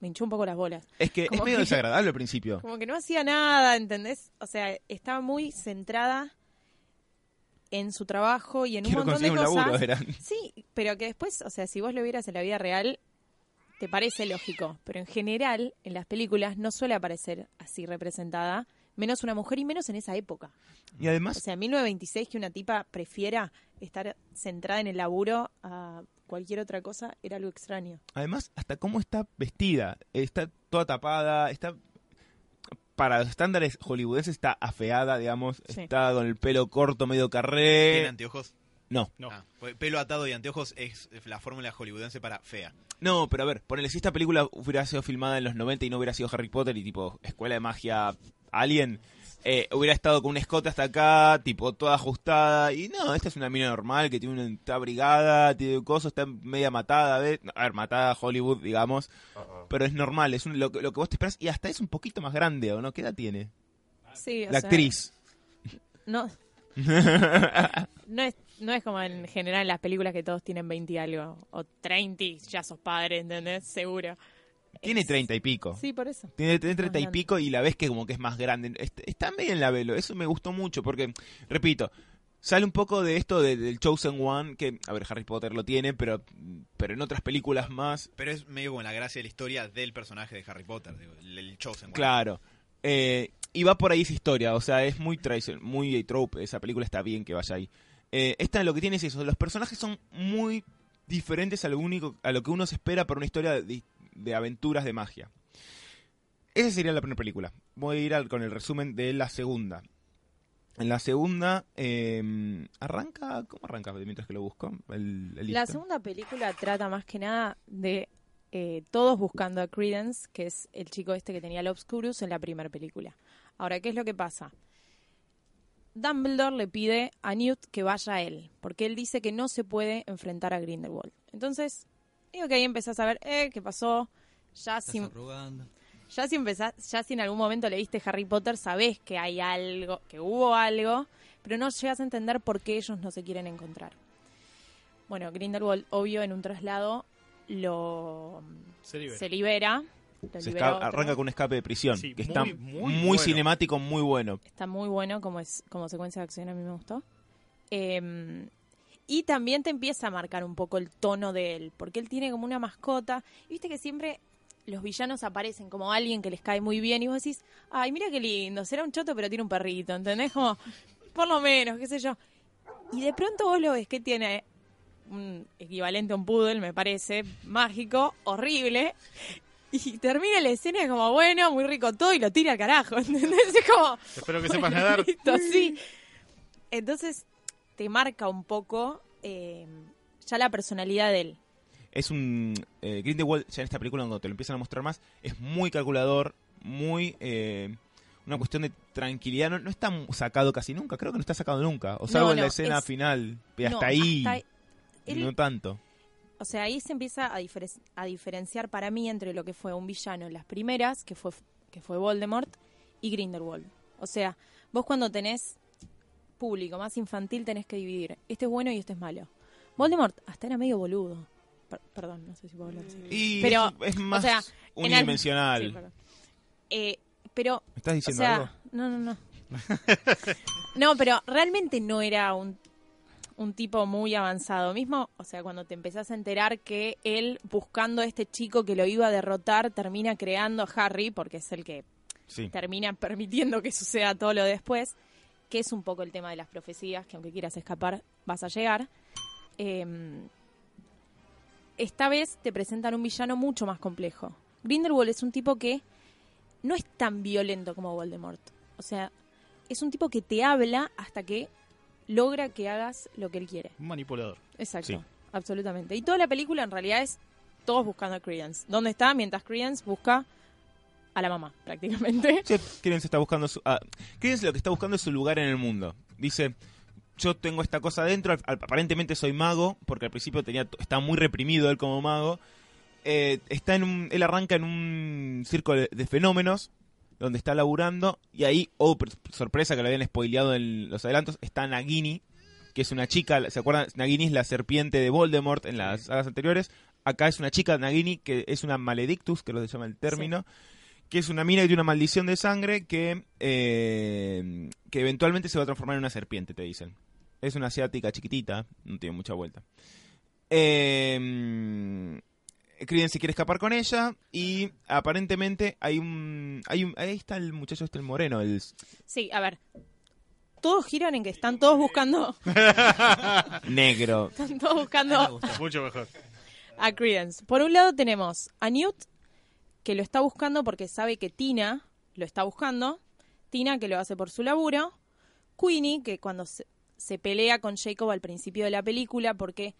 E: me hinchó un poco las bolas.
C: Es que es medio
E: que-
C: desagradable al principio.
E: Como que no hacía nada, ¿entendés? O sea, estaba muy centrada en su trabajo y en un montón de
C: un laburo,
E: cosas.
C: era.
E: Sí, pero que después, o sea, si vos lo vieras en la vida real, te parece lógico. Pero en general, en las películas no suele aparecer así representada, menos una mujer y menos en esa época.
C: Y
E: O
C: además,
E: sea, en 1926 que una tipa prefiera estar centrada en el laburo a cualquier otra cosa era algo extraño.
C: además, hasta cómo está vestida. Está toda tapada, está... Para los estándares hollywoodenses está afeada, digamos.
E: Sí.
C: Está con el pelo corto, medio
B: ¿Tiene
C: carré.
B: anteojos?
C: No.
A: No.
B: Ah, pues pelo atado y anteojos es la fórmula hollywoodense para fea.
C: No, pero a ver, ponele, si esta película hubiera sido filmada en los 90 y no hubiera sido Harry Potter y tipo Escuela de Magia Alien, eh, hubiera estado con un escote hasta acá, tipo toda ajustada. Y no, esta es una mina normal que tiene una está abrigada, tiene cosas, está media matada, ¿ves? A ver, matada Hollywood, digamos. Pero es normal, es un- lo, que- lo que vos te esperas y hasta es un poquito más grande, ¿o no? ¿Qué edad tiene?
E: Sí, o
C: La
E: sea,
C: actriz.
E: No, no es, no es como en general en las películas que todos tienen 20 y algo, o 30 y ya sos padre, ¿entendés? Seguro.
C: Tiene 30 y pico.
E: Sí, por eso.
C: Tiene, 30 y pico y la ves que como que es más grande. Est- Está medio en la velo. Eso me gustó mucho porque, repito, sale un poco de esto de- del Chosen One, que, a ver, Harry Potter lo tiene, pero, pero en otras películas más,
B: Pero es medio como la gracia de la historia del personaje de Harry Potter, digo, el, el Chosen One.
C: claro. Eh, y va por ahí esa historia, o sea, es muy tradicional, muy trope, esa película está bien que vaya ahí. Eh, esta lo que tiene es eso, los personajes son muy diferentes a lo único, a lo que uno se espera para una historia de, de aventuras de magia. Esa sería la primera película. Voy a ir al- con el resumen de la segunda. En la segunda, eh, arranca, ¿cómo arranca mientras que lo busco? El, el
E: La segunda película trata más que nada de eh, todos buscando a Credence, que es el chico este que tenía el Obscurus en la primera película. Ahora, ¿qué es lo que pasa? Dumbledore le pide a Newt que vaya a él, porque él dice que no se puede enfrentar a Grindelwald. Entonces, digo que ahí empezás a ver, eh, ¿qué pasó? Ya
D: Estás arrugando.
E: ya si empezás, ya si en algún momento leíste Harry Potter, sabés que hay algo, que hubo algo, pero no llegas a entender por qué ellos no se quieren encontrar. Bueno, Grindelwald, obvio, en un traslado lo
A: Se libera.
E: se libera.
C: arranca con un escape de prisión,
A: Sí,
C: que
A: muy,
C: está
A: muy
C: muy,
A: bueno.
C: cinemático, muy bueno.
E: Está muy bueno como es como secuencia de acción, a mí me gustó. Eh, y también te empieza a marcar un poco el tono de él, porque él tiene como una mascota. Y viste que siempre los villanos aparecen como alguien que les cae muy bien y vos decís, ay, mira qué lindo, será un choto pero tiene un perrito, ¿entendés? Como, por lo menos, qué sé yo. Y de pronto vos lo ves que tiene un equivalente a un poodle, me parece, mágico, horrible. Y termina la escena como, bueno, muy rico todo y lo tira al carajo, ¿entendés? Es como,
A: Espero que sepas nadar.
E: Listo, sí. Entonces te marca un poco eh, ya la personalidad de él.
C: Es un... Eh, Grindelwald, ya en esta película cuando te lo empiezan a mostrar más, es muy calculador, muy... eh, una cuestión de tranquilidad. No, no está sacado casi nunca, creo que no está sacado nunca. O salvo
E: No,
C: en la escena
E: es-
C: final. Y
E: No,
C: hasta ahí,
E: hasta él-
C: no tanto.
E: o sea, ahí se empieza a, diferen- a diferenciar para mí entre lo que fue un villano en las primeras, que fue, que fue Voldemort, y Grindelwald. O sea, vos cuando tenés público más infantil tenés que dividir. Este es bueno y este es malo. Voldemort hasta era medio boludo. Per- perdón, no sé si puedo hablar así.
C: Y
E: Pero,
C: es, es más
E: sea, en al-
C: unidimensional.
E: Sí. Eh, pero
C: ¿Me estás
E: O
C: diciendo
E: sea,
C: algo?
E: no, no, no. no, pero realmente no era un, un tipo muy avanzado. Mismo, o sea, cuando te empezás a enterar que él, buscando a este chico que lo iba a derrotar, termina creando a Harry, porque es el que
C: Sí.
E: termina permitiendo que suceda todo lo de después, que es un poco el tema de las profecías, que aunque quieras escapar, vas a llegar. Eh, esta vez te presentan un villano mucho más complejo. Grindelwald es un tipo que no es tan violento como Voldemort. O sea, es un tipo que te habla hasta que logra que hagas lo que él quiere.
A: Un manipulador.
E: Exacto,
C: Sí.
E: absolutamente. Y toda la película en realidad es todos buscando a Credence. ¿Dónde está? Mientras Credence busca a la mamá, prácticamente.
C: Sí, Credence está buscando su, ah, lo que está buscando es su lugar en el mundo. Dice, yo tengo esta cosa adentro, aparentemente soy mago, porque al principio tenía está muy reprimido él como mago. Eh, está en un, él arranca en un circo de, fenómenos donde está laburando y ahí, oh, sorpresa que lo habían spoileado en los adelantos, está Nagini, que es una chica, ¿se acuerdan? Nagini es la serpiente de Voldemort en las sagas anteriores. acá es una chica, Nagini, que es una maledictus, que lo se llama el término, que es una mina que tiene una maldición de sangre que, eh, que eventualmente se va a transformar en una serpiente, te dicen. Es una asiática chiquitita, no tiene mucha vuelta. Eh, Criden se quiere escapar con ella y aparentemente hay un, hay un... Ahí está el muchacho este, el moreno, el...
E: Sí, a ver. Todos giran en que están todos buscando.
C: negro.
E: Están todos
D: Me
E: buscando
D: gusta.
A: Mucho mejor.
E: a Credence. Por un lado tenemos a Newt, que lo está buscando porque sabe que Tina lo está buscando. Tina, que lo hace por su laburo. Queenie, que cuando se, se pelea con Jacob al principio de la película, porque.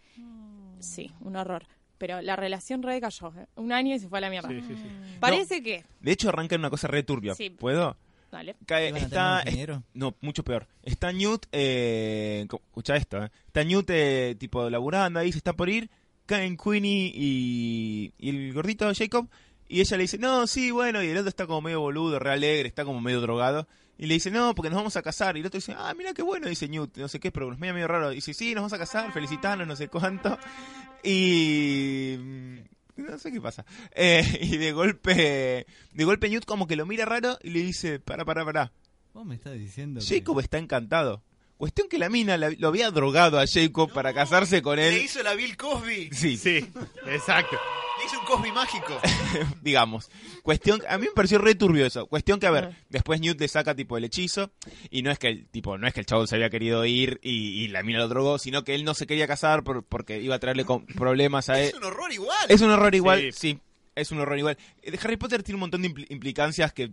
E: Sí, un horror. Pero la relación recayó. ¿eh? Un año y se fue a la mierda.
A: Sí, sí, sí.
E: Parece que.
C: De hecho arranca en una cosa re turbia.
E: Sí.
C: ¿Puedo?
E: Dale.
C: Cae-
D: ¿Iban a
C: está? No, mucho peor. Está Newt, eh, escucha esto, eh. Está Newt, eh, tipo, laburando ahí, se está por ir. Caen Queenie y, y el gordito Jacob. Y ella le dice, no, sí, bueno. Y el otro está como medio boludo, re alegre, está como medio drogado. Y le dice, no, porque nos vamos a casar. Y el otro dice, ah, mira qué bueno, dice Newt. No sé qué, pero es medio, medio raro. Y dice, sí, nos vamos a casar, felicitanos, no sé cuánto. Y... mm, No sé qué pasa. Eh, y de golpe, de golpe Newt como que lo mira raro y le dice, para, para, para.
D: Vos me estás diciendo que-
C: Jacob está encantado. Cuestión que la mina la- lo había drogado a Jacob para casarse con
B: Le
C: él.
B: hizo la Bill Cosby.
C: Sí,
A: Sí, exacto.
B: Le un Cosby mágico.
C: digamos. Cuestión, a mí me pareció re turbio eso. Cuestión que, a ver, después Newt le saca tipo el hechizo y no es que el tipo, no es que el chavo se había querido ir y, y la mina lo drogó, sino que él no se quería casar por- porque iba a traerle con- problemas a él.
B: Es un horror igual.
C: Es un horror igual,
A: Sí.
C: sí, es un horror igual. Eh, Harry Potter tiene un montón de impli- implicancias que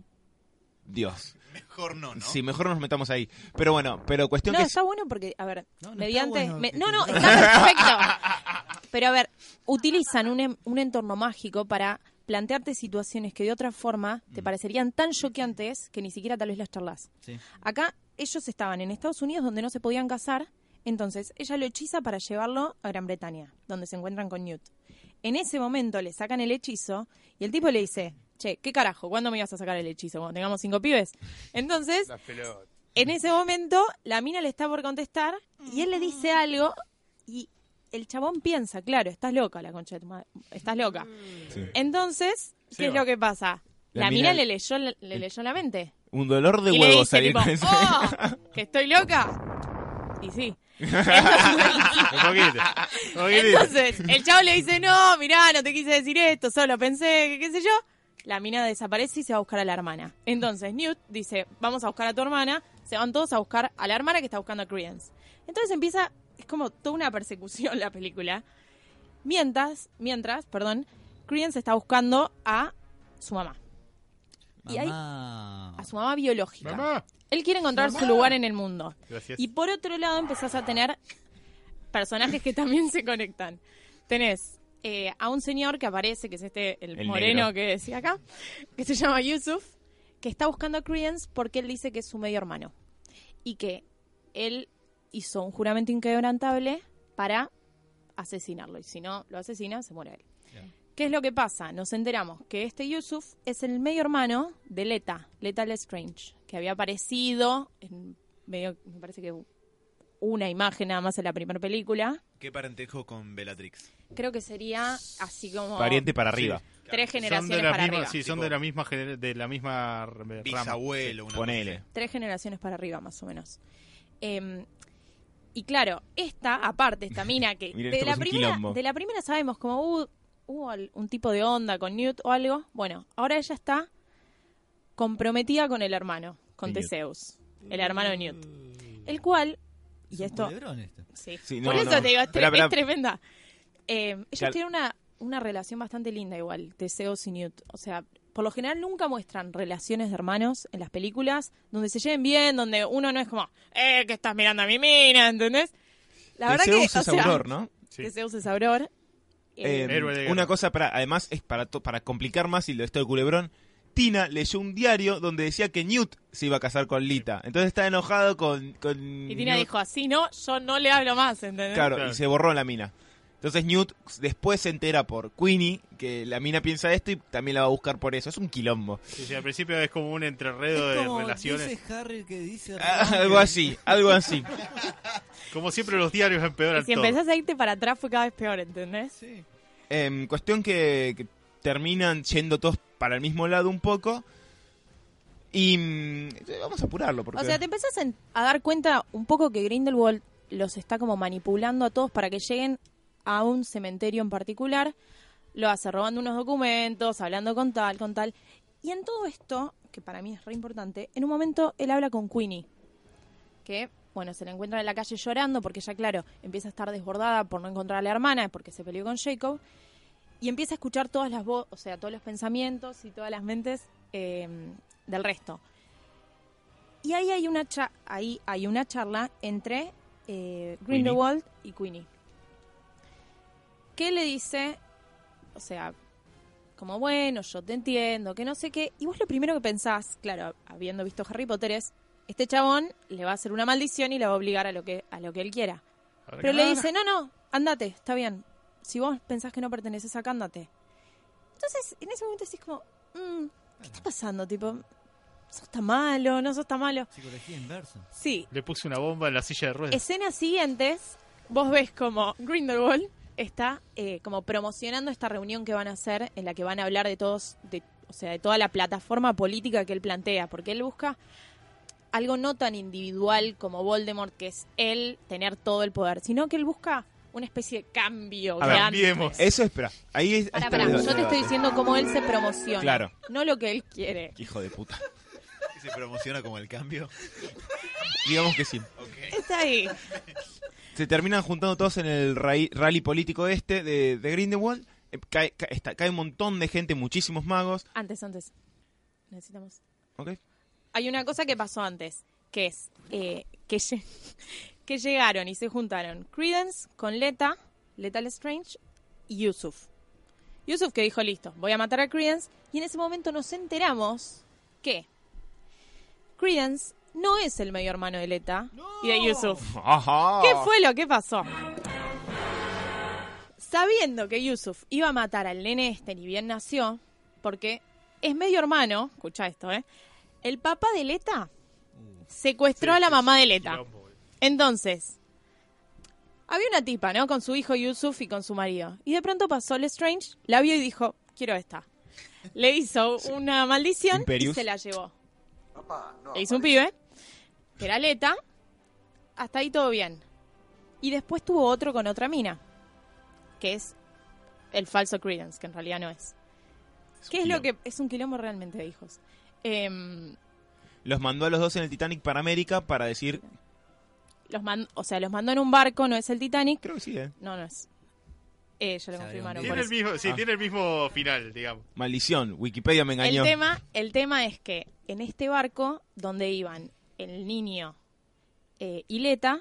C: Dios.
B: Mejor no, ¿no?
C: Sí, mejor no nos metamos ahí. Pero bueno, pero cuestión
E: No,
C: que
E: está bueno porque, a ver,
D: No, no está
E: mediante...
D: bueno
E: me-
D: que-
E: no, no, está perfecto. Pero a ver, utilizan un, em- un entorno mágico para plantearte situaciones que de otra forma
C: Mm.
E: te parecerían tan choqueantes que ni siquiera tal vez las charlas.
D: Sí.
E: Acá ellos estaban en Estados Unidos donde no se podían casar, entonces ella lo hechiza para llevarlo a Gran Bretaña, donde se encuentran con Newt. En ese momento le sacan el hechizo y el tipo le dice, che, ¿qué carajo? ¿Cuándo me ibas a sacar el hechizo? Cuando tengamos cinco pibes. Entonces, en ese momento la mina le está por contestar y él le dice algo y el chabón piensa, claro, estás loca la concha de tu madre, estás loca. Entonces, ¿qué es
A: va.
E: lo que pasa?
C: La
E: La,
C: mina-
E: mina, le leyó le leyó la mente.
C: un dolor de
E: y le
C: huevo
E: dice
C: salir
E: tipo,
C: con.
E: "Oh, que estoy loca. Y sí.
A: Un poquito. Un poquitito.
E: Entonces, el chavo le dice, no, mirá, no te quise decir esto, solo pensé que qué sé yo. La mina desaparece y se va a buscar a la hermana. Entonces, Newt dice, vamos a buscar a tu hermana. Se van todos a buscar a la hermana que está buscando a Credence. Entonces empieza, como toda una persecución la película. Mientras, mientras, perdón, Credence está buscando a su mamá. Y ahí-
D: Mamá.
E: A su mamá biológica.
A: Mamá.
E: Él quiere encontrar su lugar en el mundo.
A: Gracias.
E: Y por otro lado empezás a tener personajes que también se conectan. Tenés eh, a un señor que aparece, que es este, el,
C: El
E: moreno
C: negro.
E: que decía acá, que se llama Yusuf, que está buscando a Credence porque él dice que es su medio hermano. Y que él hizo un juramento inquebrantable para asesinarlo. Y si no lo asesina, se muere él. ¿Qué es lo que pasa? Nos enteramos que este Yusuf es el medio hermano de Leta, Leta Lestrange, que había aparecido en medio, me parece que una imagen nada más en la primera película.
B: ¿Qué parentesco con Bellatrix?
E: Creo que sería así como
C: Pariente para arriba.
E: tres
A: Son de
E: generaciones
A: la
E: para
A: misma,
E: arriba.
A: sí, son
B: Tipo-
A: de la misma de la misma rama.
B: Bisabuelo, una cosa
C: Ponele.
E: Tres generaciones para arriba, más o menos. Eh, y claro, esta, aparte, esta mina que
C: Miren,
E: de, la primera, de la primera sabemos como hubo, hubo un tipo de onda con Newt o algo. Bueno, ahora ella está comprometida con el hermano, con
C: De Newt.
E: Teseus, el hermano de Newt. El cual, y
D: Es un
E: esto,
D: esto.
E: sí,
C: Sí,
E: por eso
C: no.
E: te digo, es, tre- tremenda. Eh, ellos tienen una, una relación bastante linda igual, Teseus y Newt. O sea, por lo general nunca muestran relaciones de hermanos en las películas donde se lleven bien, donde uno no es como, eh, que estás mirando a mi mina, ¿entendés? La verdad
C: Teseus
E: que, o
C: es
E: sea,
C: Auror, ¿no?
A: Sí.
E: Teseus es Auror.
C: Eh,
E: Eh,
A: Héroe de guerra.
C: una cosa para, además es para to- para complicar más y lo esto de culebrón. Tina leyó un diario donde decía que Newt se iba a casar con Lita. Entonces está enojado con, con
E: y Tina
C: Newt.
E: dijo, así no, yo no le hablo más, ¿entendés?
C: Claro,
A: Claro.
C: y se borró la mina. Entonces Newt después se entera por Queenie que la mina piensa esto y también la va a buscar por eso. Es un quilombo.
A: Sí, sí, al principio es como un entrerredo
D: Es
A: de
D: como
A: relaciones.
D: dice Harry que dice
C: Ah, algo así, algo así.
A: Como siempre los diarios
E: Y
A: empeoran
E: si
A: todo.
E: empezás a irte para atrás fue cada vez peor, ¿entendés?
D: Sí.
C: Em, cuestión que, que terminan yendo todos para el mismo lado un poco. Y mm, vamos a apurarlo. Porque...
E: O sea, te empezás a dar cuenta un poco que Grindelwald los está como manipulando a todos para que lleguen a un cementerio en particular. Lo hace robando unos documentos, hablando con tal, con tal. Y en todo esto, que para mí es re importante, en un momento él habla con Queenie. Que, bueno, se la encuentra en la calle llorando porque ya, claro, empieza a estar desbordada por no encontrar a la hermana porque se peleó con Jacob. Y empieza a escuchar todas las voces, o sea, todos los pensamientos y todas las mentes eh, del resto. Y ahí hay una, cha- ahí hay una charla entre eh, Grindelwald y Queenie. Que le dice, o sea, como bueno, yo te entiendo, que no sé qué. Y vos lo primero que pensás, claro, habiendo visto Harry Potter, es, este chabón le va a hacer una maldición y la va a obligar a lo que, a lo que él quiera. Pero le dice, no, no, andate, está bien. Si vos pensás que no perteneces acá, andate. Entonces, en ese momento decís como, mm, ¿qué está pasando? Tipo, ¿sos tan malo? ¿No sos tan malo?
D: Psicología inversa.
E: Sí.
A: Le puse una bomba en la silla de ruedas.
E: Escenas siguientes, vos ves como Grindelwald está eh, como promocionando esta reunión que van a hacer, en la que van a hablar de todos, de, o sea, de toda la plataforma política que él plantea, porque él busca algo no tan individual como Voldemort, que es él tener todo el poder, sino que él busca una especie de cambio.
C: A ver. Eso espera. Ahí es. Está el
E: yo te estoy diciendo cómo él se promociona,
C: Claro.
E: no lo que él quiere.
C: Hijo de puta.
B: Se promociona como el cambio.
C: Digamos que sí.
E: Está ahí.
C: Se terminan juntando todos en el rally político este de, de Grindelwald. Eh, Cae, cae- está- cae un montón de gente, muchísimos magos.
E: Antes, antes. Necesitamos.
C: ¿Ok?
E: hay una cosa que pasó antes, que es eh, que, lle- que llegaron y se juntaron Credence con Leta, Lethal Strange y Yusuf. Yusuf que dijo, listo, voy a matar a Credence, y en ese momento nos enteramos que Credence no es el medio hermano de Leta y de Yusuf.
C: Ajá.
E: ¿Qué fue lo que pasó? Sabiendo que Yusuf iba a matar al nene este ni bien nació, porque es medio hermano, escucha esto, ¿eh? El papá de Leta secuestró a la mamá de Leta.
A: Quilombo, boludo.
E: Entonces, había una tipa, ¿no? Con su hijo Yusuf y con su marido. Y de pronto pasó Lestrange, la vio y dijo, quiero esta. Le hizo una maldición
C: Imperius.
E: y se la llevó. Le hizo un pibe, que era Leta. Hasta ahí todo bien. Y después tuvo otro con otra mina, que es el falso Credence, que en realidad no es. ¿Qué es lo que es un quilombo realmente de hijos? Em,
C: Los mandó a los dos en el Titanic para América para decir.
E: los man- o sea, los mandó en un barco, no es el Titanic.
C: Creo que sí, ¿eh?
E: No, no es. Eh, ya lo confirmaron.
A: Tiene el mismo, sí,
C: Ah.
A: tiene el mismo final, digamos.
C: Maldición. Wikipedia me
E: El
C: engañó.
E: tema, el tema es que en este barco donde iban el niño eh, y Leta,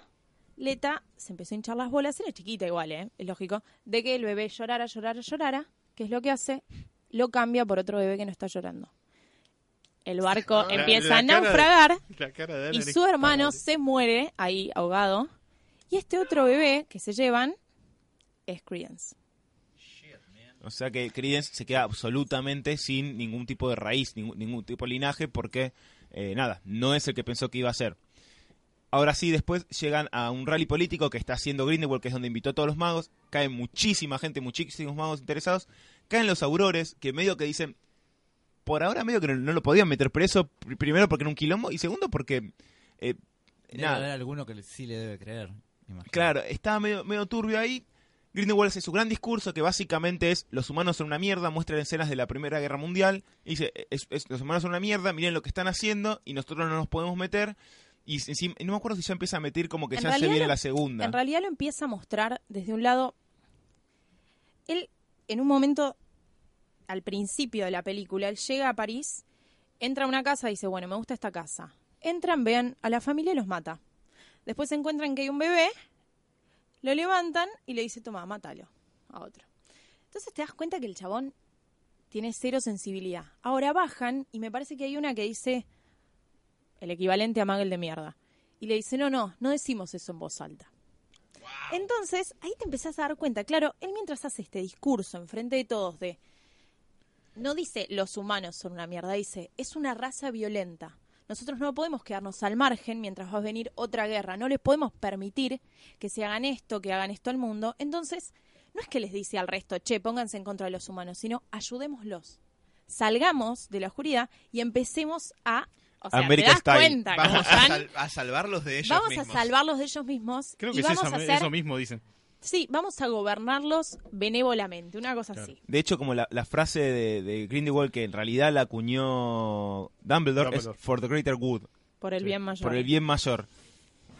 E: Leta se empezó a hinchar las bolas, era chiquita igual, ¿eh? es lógico, de que el bebé llorara, llorara, llorara, que es lo que hace, lo cambia por otro bebé que no está llorando. El barco
A: La-
E: empieza
A: la
E: a naufragar
A: de
E: y su hermano se muere ahí ahogado. Y este otro bebé que se llevan es Credence.
C: O sea que Credence se queda absolutamente sin ningún tipo de raíz, ningún, ningún tipo de linaje, porque, eh, nada, no es el que pensó que iba a ser. Ahora sí, después llegan a un rally político que está haciendo Grindelwald, que es donde invitó a todos los magos. Cae muchísima gente, muchísimos magos interesados. Caen los aurores, que medio que dicen, por ahora medio que no, no lo podían meter preso, pr- primero porque era un quilombo, y segundo porque... eh,
D: Debe
C: nada,
D: haber alguno que sí le debe creer.
C: Claro, estaba medio, medio turbio ahí. Grindelwald hace su gran discurso que básicamente es los humanos son una mierda, muestra escenas de la Primera Guerra Mundial y dice, es- es- los humanos son una mierda, miren lo que están haciendo y nosotros no nos podemos meter. Y encima- no me acuerdo si ya empieza a meter como que
E: En
C: ya se viene
E: lo-
C: la segunda.
E: En realidad lo empieza a mostrar desde un lado. Él, en un momento, al principio de la película, él llega a París, entra a una casa y dice, bueno, me gusta esta casa. Entran, vean a la familia y los mata. Después se encuentran que hay un bebé, lo levantan y le dice, toma, mátalo a otro. Entonces te das cuenta que el chabón tiene cero sensibilidad. Ahora bajan y me parece que hay una que dice el equivalente a Magel de mierda. Y le dice, no, no, no decimos eso en voz alta. Entonces, ahí te empezás a dar cuenta, claro, él mientras hace este discurso enfrente de todos de, no dice los humanos son una mierda, dice, es una raza violenta. Nosotros no podemos quedarnos al margen mientras va a venir otra guerra, no les podemos permitir que se hagan esto, que hagan esto al mundo. Entonces, no es que les dice al resto, che, pónganse en contra de los humanos, sino ayudémoslos. Salgamos de la oscuridad y empecemos a... O sea,
C: America
E: ¿te das
C: Style.
E: cuenta
B: Vamos a, sal- a salvarlos de ellos
E: Vamos
B: mismos.
E: a salvarlos de ellos mismos
A: Creo
E: y
A: que es
E: vamos
A: eso,
E: a hacer...
A: eso mismo, dicen.
E: Sí, vamos a gobernarlos benévolamente, una cosa
A: Claro.
E: así.
C: De hecho, como la, la frase de, de Grindelwald que en realidad la acuñó Dumbledore,
A: Dumbledore.
C: es for the greater good,
E: Por el
A: Sí,
E: bien mayor.
C: por el bien mayor.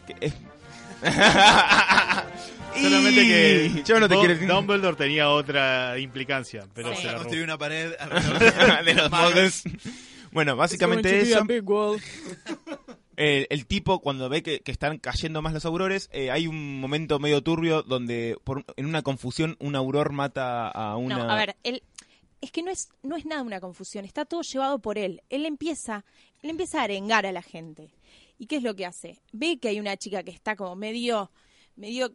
C: Que es-
A: Solamente que
C: Y- yo no te quiero
A: Dumbledore tenía otra implicancia, pero
E: Sí.
A: se la.
B: Construir una pared alrededor
C: de los muggles. Bueno, básicamente eso. El, el tipo, cuando ve que, que están cayendo más los aurores, eh, hay un momento medio turbio donde, por, en una confusión, un auror mata a una.
E: No, a ver, él es que no es no es nada una confusión, está todo llevado por él. Él empieza, él empieza a arengar a la gente. ¿Y qué es lo que hace? Ve que hay una chica que está como medio medio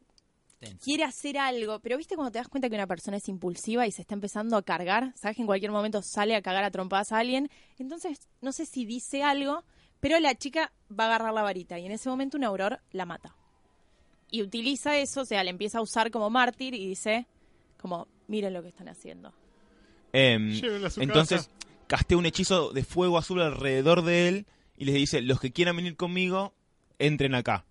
E: quiere hacer algo, pero ¿viste cuando te das cuenta que una persona es impulsiva y se está empezando a cargar? ¿Sabes que en cualquier momento sale a cagar a trompadas a alguien? Entonces, no sé si dice algo, pero la chica va a agarrar la varita y en ese momento un auror la mata. Y utiliza eso, o sea, le empieza a usar como mártir y dice como, miren lo que están haciendo.
C: Em, entonces,
A: casa.
C: castea un hechizo de fuego azul alrededor de él y les dice: Los que quieran venir conmigo, entren acá.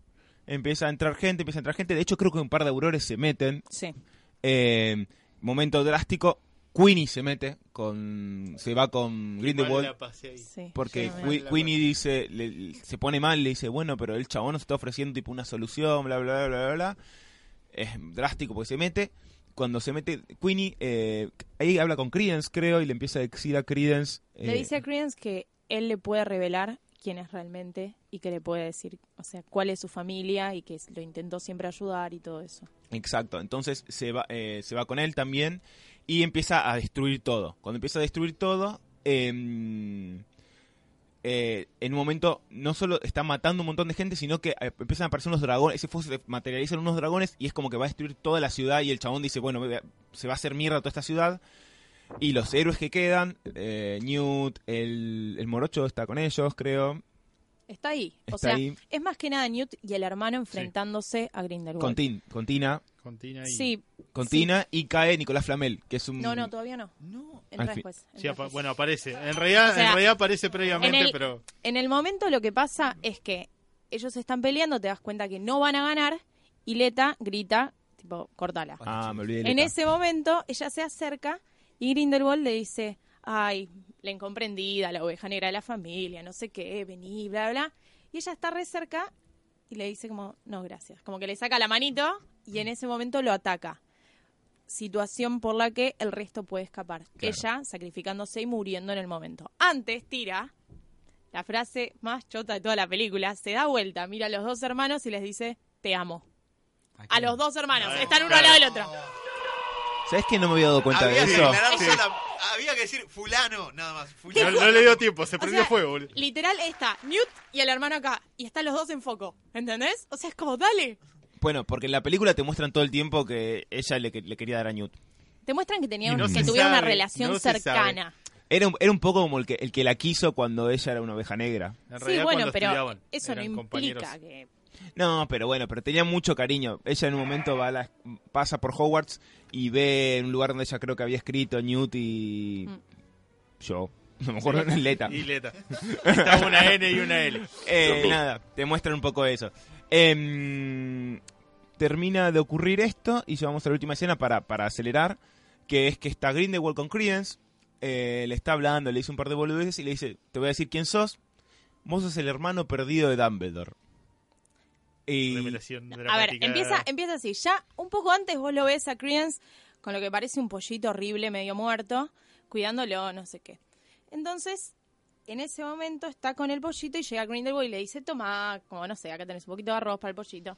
C: Empieza a entrar gente, empieza a entrar gente. De hecho, creo que un par de aurores se meten.
E: Sí.
C: Eh, momento drástico. Queenie se mete con. Se va con Grindelwald.
A: La pasé ahí.
E: Sí.
C: Porque Queenie dice, le- se pone mal, le dice, bueno, pero el chabón nos está ofreciendo tipo una solución, bla, bla, bla, bla, bla, bla. Es drástico porque se mete. Cuando se mete Queenie, eh, ahí habla con Credence, creo, y le empieza a decir a Credence...
E: Le
C: eh,
E: dice a Credence que él le puede revelar quién es realmente y que le puede decir, o sea, cuál es su familia y que lo intentó siempre ayudar y todo eso.
C: Exacto, entonces se va, eh, se va con él también y empieza a destruir todo. Cuando empieza a destruir todo, em, eh, en un momento no solo está matando un montón de gente, sino que eh, empiezan a aparecer unos dragones, ese fuego se materializa en unos dragones y es como que va a destruir toda la ciudad y el chabón dice, bueno, se va a hacer mierda toda esta ciudad. Y los héroes que quedan, eh, Newt, el, el morocho está con ellos, creo.
E: Está ahí. o
C: Está
E: sea,
C: ahí.
E: es más que nada Newt y el hermano enfrentándose a Grindelwald.
C: Con, Tin- con Tina,
A: Con Tina y...
E: Sí.
C: con
E: Sí.
C: Tina y cae Nicolás Flamel, que es un...
E: No, no, todavía no.
B: No.
E: Entra.
A: Sí, apa-
E: después.
A: bueno, aparece. En realidad,
E: O sea,
A: en realidad aparece previamente,
E: en el-
A: pero...
E: En el momento lo que pasa es que ellos están peleando, te das cuenta que no van a ganar y Leta grita, tipo, cortala.
C: Ah, me olvidé. de
E: En ese momento ella se acerca y Grindelwald le dice, ay, la incomprendida, la oveja negra de la familia, no sé qué, vení, bla, bla. Y ella está re cerca y le dice como, no, gracias. Como que le saca la manito y en ese momento lo ataca. Situación por la que el resto puede escapar. Ella sacrificándose y muriendo en el momento. Antes tira la frase más chota de toda la película, se da vuelta, mira a los dos hermanos y les dice, te amo. A los dos hermanos, están uno
A: claro.
E: al lado del otro.
C: ¿Sabes que no me había dado cuenta
B: Había
C: de
B: que
C: eso?
A: Sí.
B: sola- había que decir fulano, nada más.
A: No,
B: Fulano.
A: no le dio tiempo, se
E: O
A: prendió
E: sea,
A: fuego. boludo.
E: Literal está Newt y el hermano acá. Y están los dos en foco. ¿Entendés? O sea, es como, dale.
C: Bueno, porque en la película te muestran todo el tiempo que ella le, que- le quería dar a Newt.
E: Te muestran que tenían
A: no
E: que tuvieron una relación
A: no
E: cercana.
C: Era un, era un poco como el que, el que la quiso cuando ella era una oveja negra.
A: En
E: Sí, bueno, pero eso no implica
A: compañeros.
E: que...
C: No, pero bueno, pero tenía mucho cariño. Ella en un momento va a la- pasa por Hogwarts y ve en un lugar donde ella creo que había escrito Newt y...
E: Mm.
C: Yo. No me acuerdo en Leta.
A: Y Leta. Estaba una N y una L.
C: Eh, nada, te muestran un poco eso. Em, termina de ocurrir esto y llevamos a la última escena para, para acelerar, que es que está Grindelwald con Credence, eh, le está hablando, le dice un par de boludeces y le dice, te voy a decir quién sos, vos sos el hermano perdido de Dumbledore. Y
E: A ver, empieza, empieza así. Ya un poco antes vos lo ves a Credence con lo que parece un pollito horrible, medio muerto, cuidándolo, no sé qué. Entonces, en ese momento está con el pollito y llega Grindelwald y le dice, toma, como no sé, acá tenés un poquito de arroz para el pollito.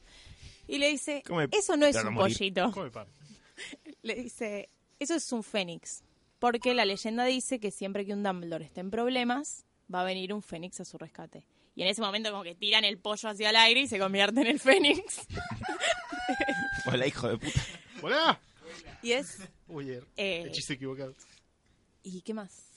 E: Y le dice,
C: Come-
E: eso no es un
C: morir".
E: pollito.
A: Come pan.
E: Le dice, eso es un fénix. Porque la leyenda dice que siempre que un Dumbledore esté en problemas, va a venir un fénix a su rescate. Y en ese momento como que tiran el pollo hacia el aire y se convierte en el fénix.
C: Hola, hijo de puta.
A: ¡Hola!
E: Y es...
A: Uy, er-
E: eh,
A: hechizo equivocado.
E: ¿Y qué más?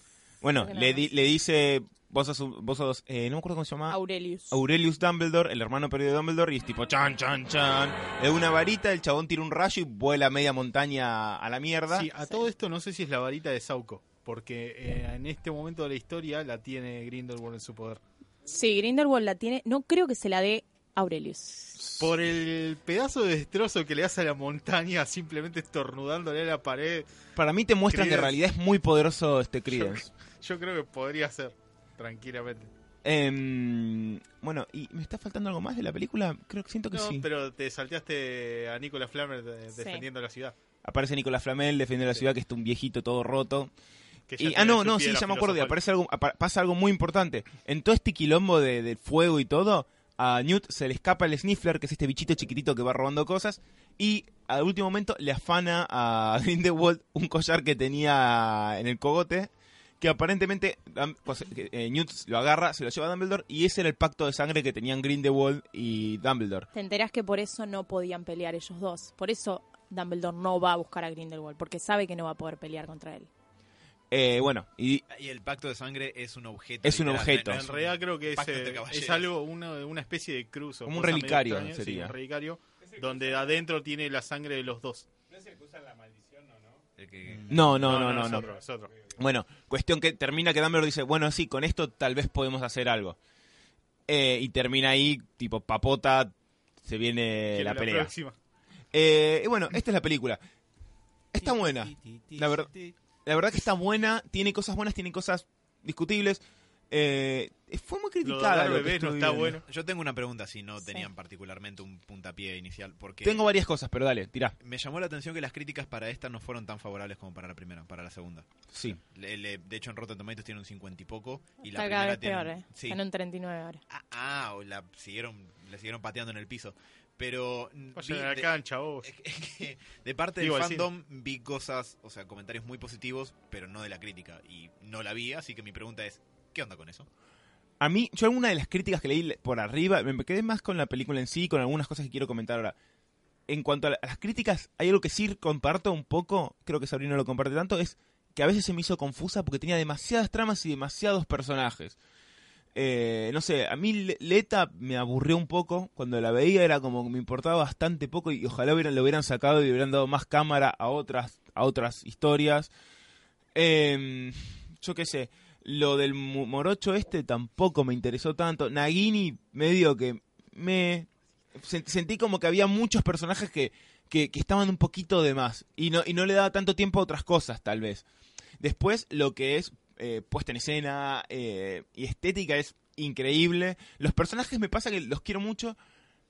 C: Bueno, le, di- le dice, vos sos, vos sos eh, no me acuerdo cómo se llama.
E: Aurelius.
C: Aurelius Dumbledore, el hermano perdido de Dumbledore, y es tipo chan, chan, chan. Le da una varita, el chabón tira un rayo y vuela media montaña a la mierda.
A: Sí, a todo esto no sé si es la varita de Sauco, porque eh, en este momento de la historia la tiene Grindelwald en su poder.
E: Sí, Grindelwald la tiene. No creo que se la dé Aurelius.
A: Por el pedazo de destrozo que le hace a la montaña simplemente estornudándole a la pared,
C: Para mí te muestran que en realidad es muy poderoso este Credence.
A: Yo creo que podría ser, tranquilamente.
C: Em, bueno, ¿y me está faltando algo más de la película? Creo que siento que
A: No,
C: sí.
A: pero te salteaste a Nicolas Flammer de- defendiendo la ciudad.
C: Aparece Nicolás Flamel defendiendo la ciudad, que está un viejito todo roto.
A: que
C: Y, ah, no, no, sí, ya me acuerdo. y
A: filosofal.
C: Aparece algo, apa- pasa algo muy importante. En todo este quilombo de, del fuego y todo, a Newt se le escapa el Sniffler, que es este bichito chiquitito que va robando cosas. Y al último momento le afana a Grindelwald un collar que tenía en el cogote. Que aparentemente pues, eh, Newt lo agarra, se lo lleva a Dumbledore. Y ese era el pacto de sangre que tenían Grindelwald y Dumbledore.
E: Te enterás que por eso no podían pelear ellos dos. Por eso Dumbledore no va a buscar a Grindelwald, porque sabe que no va a poder pelear contra él.
C: Eh, bueno, y
B: Y el pacto de sangre es un objeto.
C: Es un objeto.
B: no- no
A: En realidad creo que es, eh, es algo, una, una especie de cruz. o
C: Como un relicario
A: extraña, sí,
C: sería.
A: un relicario, donde adentro tiene la sangre de los dos.
B: El que-
C: no, no, no, no,
A: es
C: no.
A: otro, es otro.
C: Bueno, cuestión que termina que Dumbledore dice, bueno, sí, con esto tal vez podemos hacer algo. Eh, y termina ahí, tipo, papota, se viene la pelea.
A: próxima.
C: Eh, y bueno, esta es la película. Está buena. La, ver- la verdad que está buena, tiene cosas buenas, tiene cosas discutibles. Eh, fue muy
A: Lo de
C: criticada. lo que
A: bebés no está bueno.
B: Yo tengo una pregunta si no
E: Sí.
B: tenían particularmente un puntapié inicial. Porque
C: Tengo varias cosas, pero dale, tira.
B: me llamó la atención que las críticas para esta no fueron tan favorables como para la primera, para la segunda.
C: Sí.
B: Le- le- de hecho, en Rotten Tomatoes tiene un 50 y poco. Y la
E: Está cada
B: primera
E: vez
B: tiene.
E: peor, ¿eh?
B: Sí.
E: En un 39 ahora.
B: Ah, ah, o la siguieron, le siguieron pateando en el piso. Pero mm, vi
A: la
B: de-
A: cancha, vos.
B: es que de parte
A: Digo,
B: del fandom vi cosas, o sea, comentarios muy positivos, pero no de la crítica. Y no la vi, así que mi pregunta es, ¿qué onda con eso?
C: A mí, yo alguna de las críticas que leí le- por arriba, me quedé más con la película en sí, con algunas cosas que quiero comentar ahora. En cuanto a, la- a las críticas, hay algo que sí comparto un poco, creo que Sabrina no lo comparte tanto, es que a veces se me hizo confusa porque tenía demasiadas tramas y demasiados personajes. Eh, no sé, a mí Le- Leta me aburrió un poco, cuando la veía era como me importaba bastante poco y ojalá lo hubieran sacado y hubieran dado más cámara a otras, a otras historias. Eh, yo qué sé, lo del morocho este tampoco me interesó tanto. Nagini, medio que me... sen- Sentí como que había muchos personajes que, que, estaban un poquito de más y no, y no le daba tanto tiempo a otras cosas, tal vez. Después, lo que es eh, puesta en escena eh, y estética es increíble. Los personajes me pasa que los quiero mucho.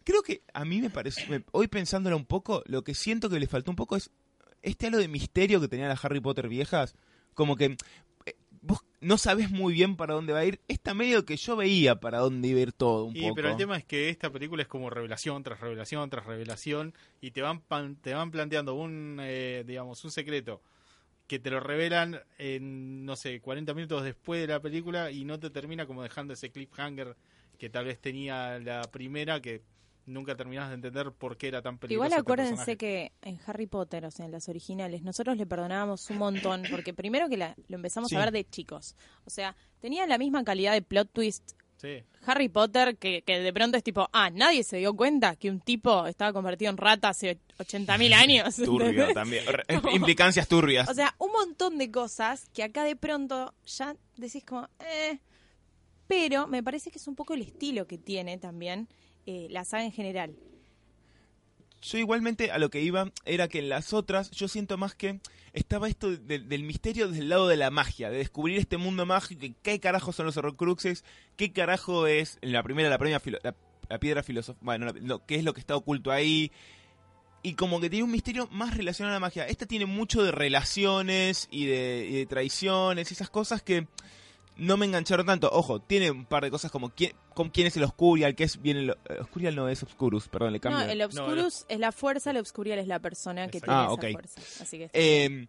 C: Creo que a mí me parece, hoy pensándolo un poco, lo que siento que le faltó un poco es este halo de misterio que tenían las Harry Potter viejas. Como que no sabes muy bien para dónde va a ir. Esta medio que yo veía para dónde iba a ir todo un
A: Y,
C: poco.
A: pero el tema es que esta película es como revelación tras revelación tras revelación y te van pan- te van planteando un eh, digamos un secreto que te lo revelan en no sé 40 minutos después de la película y no te termina como dejando ese cliffhanger que tal vez tenía la primera que nunca terminás de entender por qué era tan peligroso.
E: Igual
A: este
E: acuérdense que en Harry Potter, o sea, en las originales, nosotros le perdonábamos un montón, porque primero que la- lo empezamos
C: Sí.
E: a ver de chicos. O sea, tenía la misma calidad de plot twist
A: Sí.
E: Harry Potter que, que de pronto es tipo, ah, nadie se dio cuenta que un tipo estaba convertido en rata hace 80.000 años.
C: Turbio
E: ¿entendés?
C: también. Re- Implicancias turbias.
E: O sea, un montón de cosas que acá de pronto ya decís como, eh. Pero me parece que es un poco el estilo que tiene también eh, la saga en general.
C: Yo igualmente a lo que iba era que en las otras yo siento más que estaba esto de- del misterio desde el lado de la magia, de descubrir este mundo mágico, y qué carajo son los horrocruxes, qué carajo es en la primera la la, piedra filosofal, bueno, qué es lo que está oculto ahí. Y como que tiene un misterio más relacionado a la magia. Esta tiene mucho de relaciones y de, y de traiciones y esas cosas que no me engancharon tanto. Ojo, tiene un par de cosas como quién, con quién es el Oscurial, que es bien el... eh, Oscurial no es Obscurus, perdón, le cambio.
E: No, el Obscurus es la fuerza, el Obscurial es la persona que
A: Exacto.
E: tiene
C: Ah,
E: esa
C: ok.
E: fuerza. Así que
C: Eh,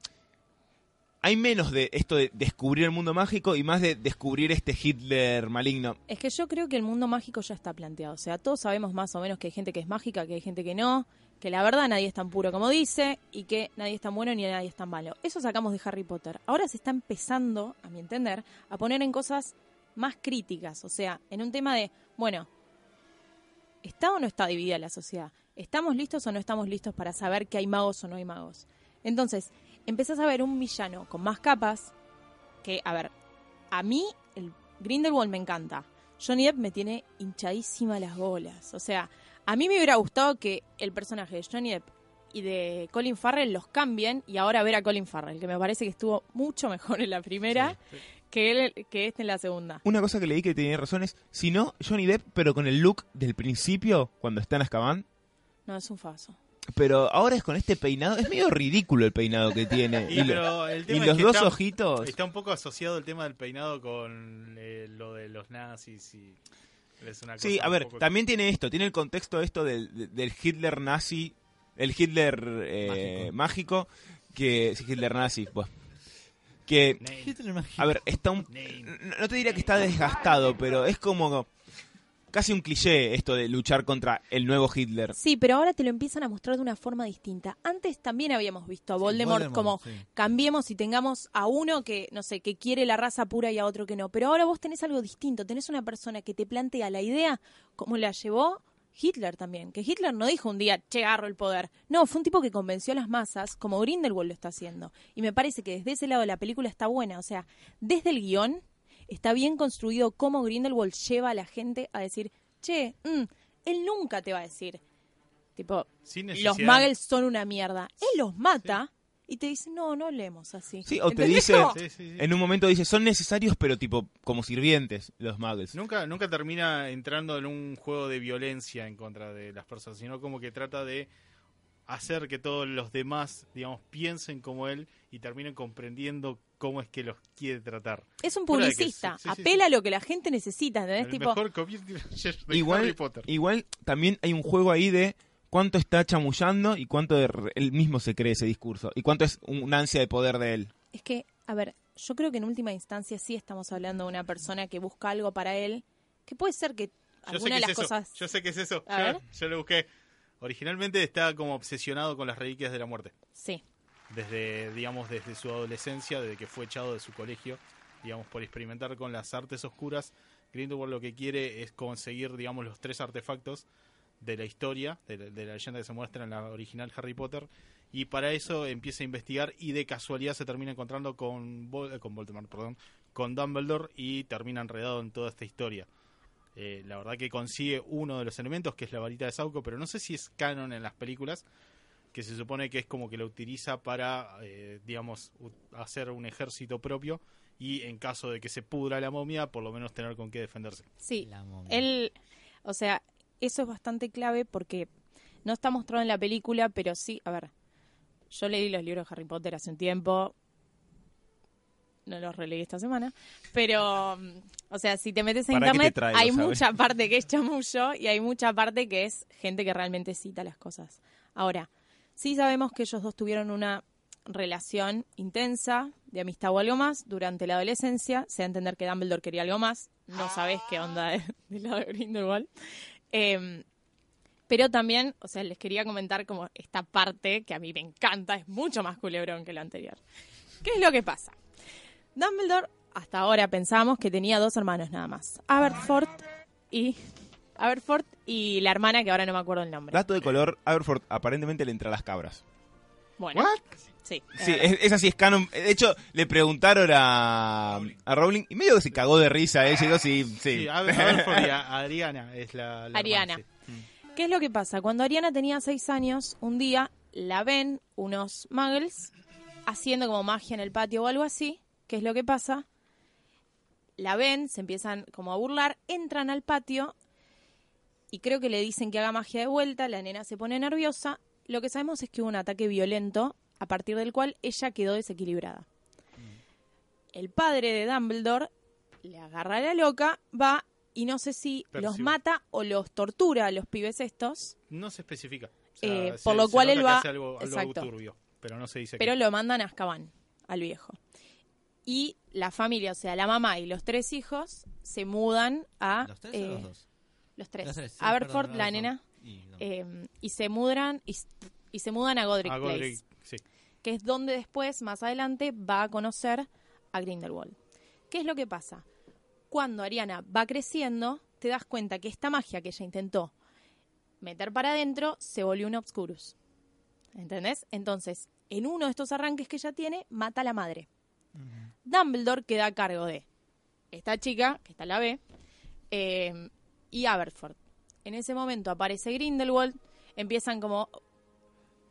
C: hay menos de esto de descubrir el mundo mágico y más de descubrir este Hitler maligno.
E: Es que yo creo que el mundo mágico ya está planteado. O sea, todos sabemos más o menos que hay gente que es mágica, que hay gente que no, que la verdad nadie es tan puro como dice y que nadie es tan bueno ni nadie es tan malo. Eso sacamos de Harry Potter. Ahora se está empezando, a mi entender, a poner en cosas más críticas, o sea, en un tema de, bueno, ¿está o no está dividida la sociedad? ¿Estamos listos o no estamos listos para saber que hay magos o no hay magos? Entonces, empezás a ver un villano con más capas, que, a ver, a mí el Grindelwald me encanta. Johnny Depp me tiene hinchadísima las bolas. O sea, a mí me hubiera gustado que el personaje de Johnny Depp y de Colin Farrell los cambien y ahora ver a Colin Farrell, que me parece que estuvo mucho mejor en la primera que, él, que este en la segunda.
C: Una cosa que leí que tenía razón es, si no, Johnny Depp, pero con el look del principio, cuando está en Azkaban,
E: No, es un faso.
C: pero ahora es con este peinado, es medio ridículo el peinado que tiene.
A: Y,
C: Y, lo-
A: pero el
C: y
A: tema es
C: los
A: que
C: dos
A: está-
C: ojitos.
A: Está un poco asociado el tema del peinado con eh, lo de los nazis y es una
C: Sí, a
A: un
C: ver,
A: poco-
C: también tiene esto, tiene el contexto esto del, de- del Hitler nazi, el Hitler eh, mágico. que sí, Hitler nazi, bueno, que
A: Name,
C: a ver, está un
A: name.
C: no te diría que está desgastado, pero es como casi un cliché esto de luchar contra el nuevo Hitler.
E: Sí, pero ahora te lo empiezan a mostrar de una forma distinta. Antes también habíamos visto a
D: Sí,
E: Voldemort, como
D: sí.
E: cambiemos y tengamos a uno que, no sé, que quiere la raza pura y a otro que no. Pero ahora vos tenés algo distinto, tenés una persona que te plantea la idea como la llevó Hitler también. Que Hitler no dijo un día, che, agarro el poder. No, fue un tipo que convenció a las masas, como Grindelwald lo está haciendo. Y me parece que desde ese lado de la película está buena. O sea, desde el guion está bien construido cómo Grindelwald lleva a la gente a decir, che, mm, él nunca te va a decir, tipo,
A: Sin
E: los muggles son una mierda. Él los mata y te dice, no, no leemos así.
C: Sí, o te dice
E: Como-
A: Sí, sí, sí.
C: en un momento dice, son necesarios pero tipo como sirvientes los muggles.
A: Nunca, nunca termina entrando en un juego de violencia en contra de las personas, sino como que trata de hacer que todos los demás, digamos, piensen como él y terminen comprendiendo cómo es que los quiere tratar.
E: Es un publicista,
A: sí, sí, sí,
E: apela a lo que la gente necesita, ¿entendés?
A: El
E: Tipo,
A: mejor community manager de Harry
C: igual,
A: Potter.
C: igual también hay un juego ahí de cuánto está chamullando y cuánto de él mismo se cree ese discurso y cuánto es un- una ansia de poder de él.
E: es que, a ver, yo creo que en última instancia sí estamos hablando de una persona que busca algo para él, que puede ser que
A: Yo sé
E: alguna
A: que
E: de las
A: es eso.
E: cosas...
A: Yo sé que es eso.
E: A
A: Yo,
E: ver.
A: yo lo busqué. Originalmente está como obsesionado con las reliquias de la muerte.
E: Sí,
A: desde digamos desde su adolescencia desde que fue echado de su colegio digamos por experimentar con las artes oscuras. Grindelwald lo que quiere es conseguir digamos los tres artefactos de la historia de la, leyenda que se muestra en la original Harry Potter y para eso empieza a investigar y de casualidad se termina encontrando con eh, con Voldemort perdón con Dumbledore y termina enredado en toda esta historia. Eh, la verdad que consigue uno de los elementos que es la varita de Sauco pero no sé si es canon en las películas que se supone que es como que lo utiliza para, eh, digamos, hacer un ejército propio y en caso de que se pudra la momia, por lo menos tener con qué defenderse.
E: sí.
D: La momia.
E: Él, o sea, eso es bastante clave porque no está mostrado en la película, pero sí, a ver, yo leí los libros de Harry Potter hace un tiempo, no los releí esta semana, pero, mm, o sea, si te metes en
C: ¿Para qué te
E: internet, hay
C: sabes?
E: mucha parte que es chamullo y hay mucha parte que es gente que realmente cita las cosas. Ahora, sí sabemos que ellos dos tuvieron una relación intensa de amistad o algo más durante la adolescencia. Se da a entender que Dumbledore quería algo más. No sabes qué onda de- lado de Grindelwald. Eh, pero también, o sea, les quería comentar como esta parte que a mí me encanta, es mucho más culebrón que lo anterior. ¿Qué es lo que pasa? Dumbledore, hasta ahora pensamos que tenía dos hermanos nada más. Aberford y... Aberford y la hermana que ahora no me acuerdo el nombre.
C: Dato de color, Aberford aparentemente le entra a las cabras.
E: Bueno,
A: ¿What?
E: sí. es
C: Sí, es, esa sí es canon. De hecho, le preguntaron a, a Rowling y medio que se cagó de risa. ¿eh? Llegó, sí, sí.
A: Sí, a ver, a ver, porque a- Adriana es la, la
E: Ariana.
A: hermana, sí.
E: ¿Qué es lo que pasa? Cuando Ariana tenía seis años, un día la ven unos muggles haciendo como magia en el patio o algo así. ¿Qué es lo que pasa? La ven, se empiezan como a burlar, entran al patio y creo que le dicen que haga magia de vuelta, la nena se pone nerviosa. Lo que sabemos es que hubo un ataque violento a partir del cual ella quedó desequilibrada. El padre de Dumbledore le agarra a la loca, va y no sé si los mata o los tortura a los pibes estos,
A: No se especifica. O
E: Eh,
A: se-
E: por lo
A: se
E: cual él va-
A: algo, algo turbio, pero no se dice
E: pero
A: que-
E: lo mandan a Azkaban, al viejo. Y la familia, o sea, la mamá y los tres hijos se mudan a...
D: ¿Los tres
E: eh,
D: o los dos?
E: Los tres.
D: Los tres, sí,
E: Aberford,
D: perdón,
E: la nena,
D: y
E: eh, y se mudan y, y se mudan a Godric
A: A
E: Place,
A: Godric, sí.
E: que es donde después, más adelante, va a conocer a Grindelwald. ¿Qué es lo que pasa? Cuando Ariana va creciendo, te das cuenta que esta magia que ella intentó meter para adentro se volvió un Obscurus. ¿Entendés? Entonces, en uno de estos arranques que ella tiene, mata a la madre. Dumbledore queda a cargo de esta chica, que está en la B, eh, y Aberford. En ese momento aparece Grindelwald, empiezan como...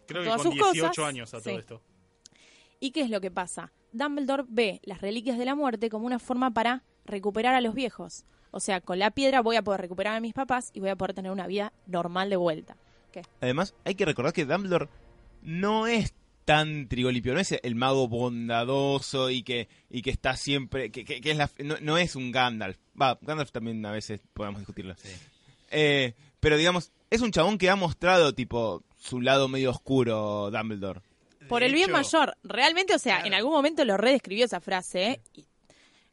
A: Creo que con
E: sus
A: 18
E: cosas,
A: años a todo
E: sí.
A: esto.
E: ¿Y qué es lo que pasa? Dumbledore ve las reliquias de la muerte como una forma para recuperar a los viejos. O sea, con la piedra voy a poder recuperar a mis papás y voy a poder tener una vida normal de vuelta. ¿Qué?
C: Además, hay que recordar que Dumbledore no es tan trigolipio, no es el mago bondadoso y que, y que está siempre, que, que- que es la, no, no es un Gandalf. Va, Gandalf también a veces podemos discutirlo. Eh, pero digamos, es un chabón que ha mostrado tipo su lado medio oscuro, Dumbledore.
E: Por
B: De
E: el bien
B: hecho,
E: mayor. Realmente, o sea,
B: Claro.
E: en algún momento lo redescribió esa frase, ¿eh? Y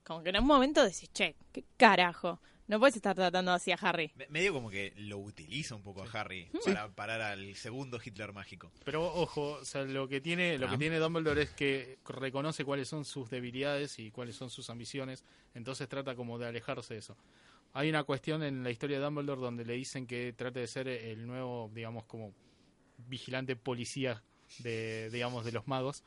E: como que en un momento decís, che, qué carajo. No puedes estar tratando así a Harry.
B: me- Medio como que lo utiliza un poco a Harry para parar al segundo Hitler mágico.
A: Pero ojo, o sea, lo que tiene, lo
C: Ah.
A: que tiene Dumbledore es que reconoce cuáles son sus debilidades y cuáles son sus ambiciones, entonces trata como de alejarse de eso. Hay una cuestión en la historia de Dumbledore donde le dicen que trate de ser el nuevo, digamos, como vigilante policía de, digamos, de los magos,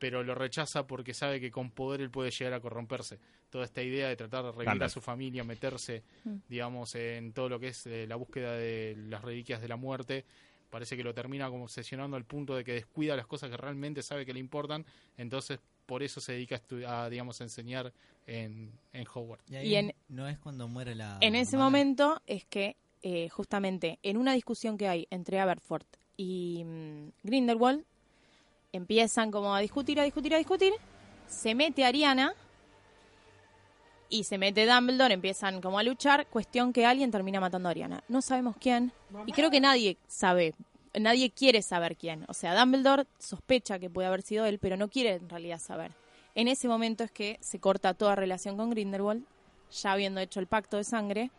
A: pero lo rechaza porque sabe que con poder él puede llegar a corromperse. Toda esta idea de tratar de revivir a su familia, meterse,
E: Mm.
A: digamos, en todo lo que es eh, la búsqueda de las reliquias de la muerte, parece que lo termina como obsesionando al punto de que descuida las cosas que realmente sabe que le importan, entonces por eso se dedica a, a, digamos, a enseñar en, en Hogwarts.
D: Y, ahí
E: Y en-
D: no es cuando muere la.
E: En ese momento es que, eh, justamente, en una discusión que hay entre Aberford y mm, Grindelwald, empiezan como a discutir, a discutir, a discutir. Se mete Ariana y se mete Dumbledore, empiezan como a luchar. Cuestión que alguien termina matando a Ariana. No sabemos quién. Y creo que nadie sabe, nadie quiere saber quién. O sea, Dumbledore sospecha que puede haber sido él, pero no quiere en realidad saber. En ese momento es que se corta toda relación con Grindelwald, ya habiendo hecho el pacto de sangre.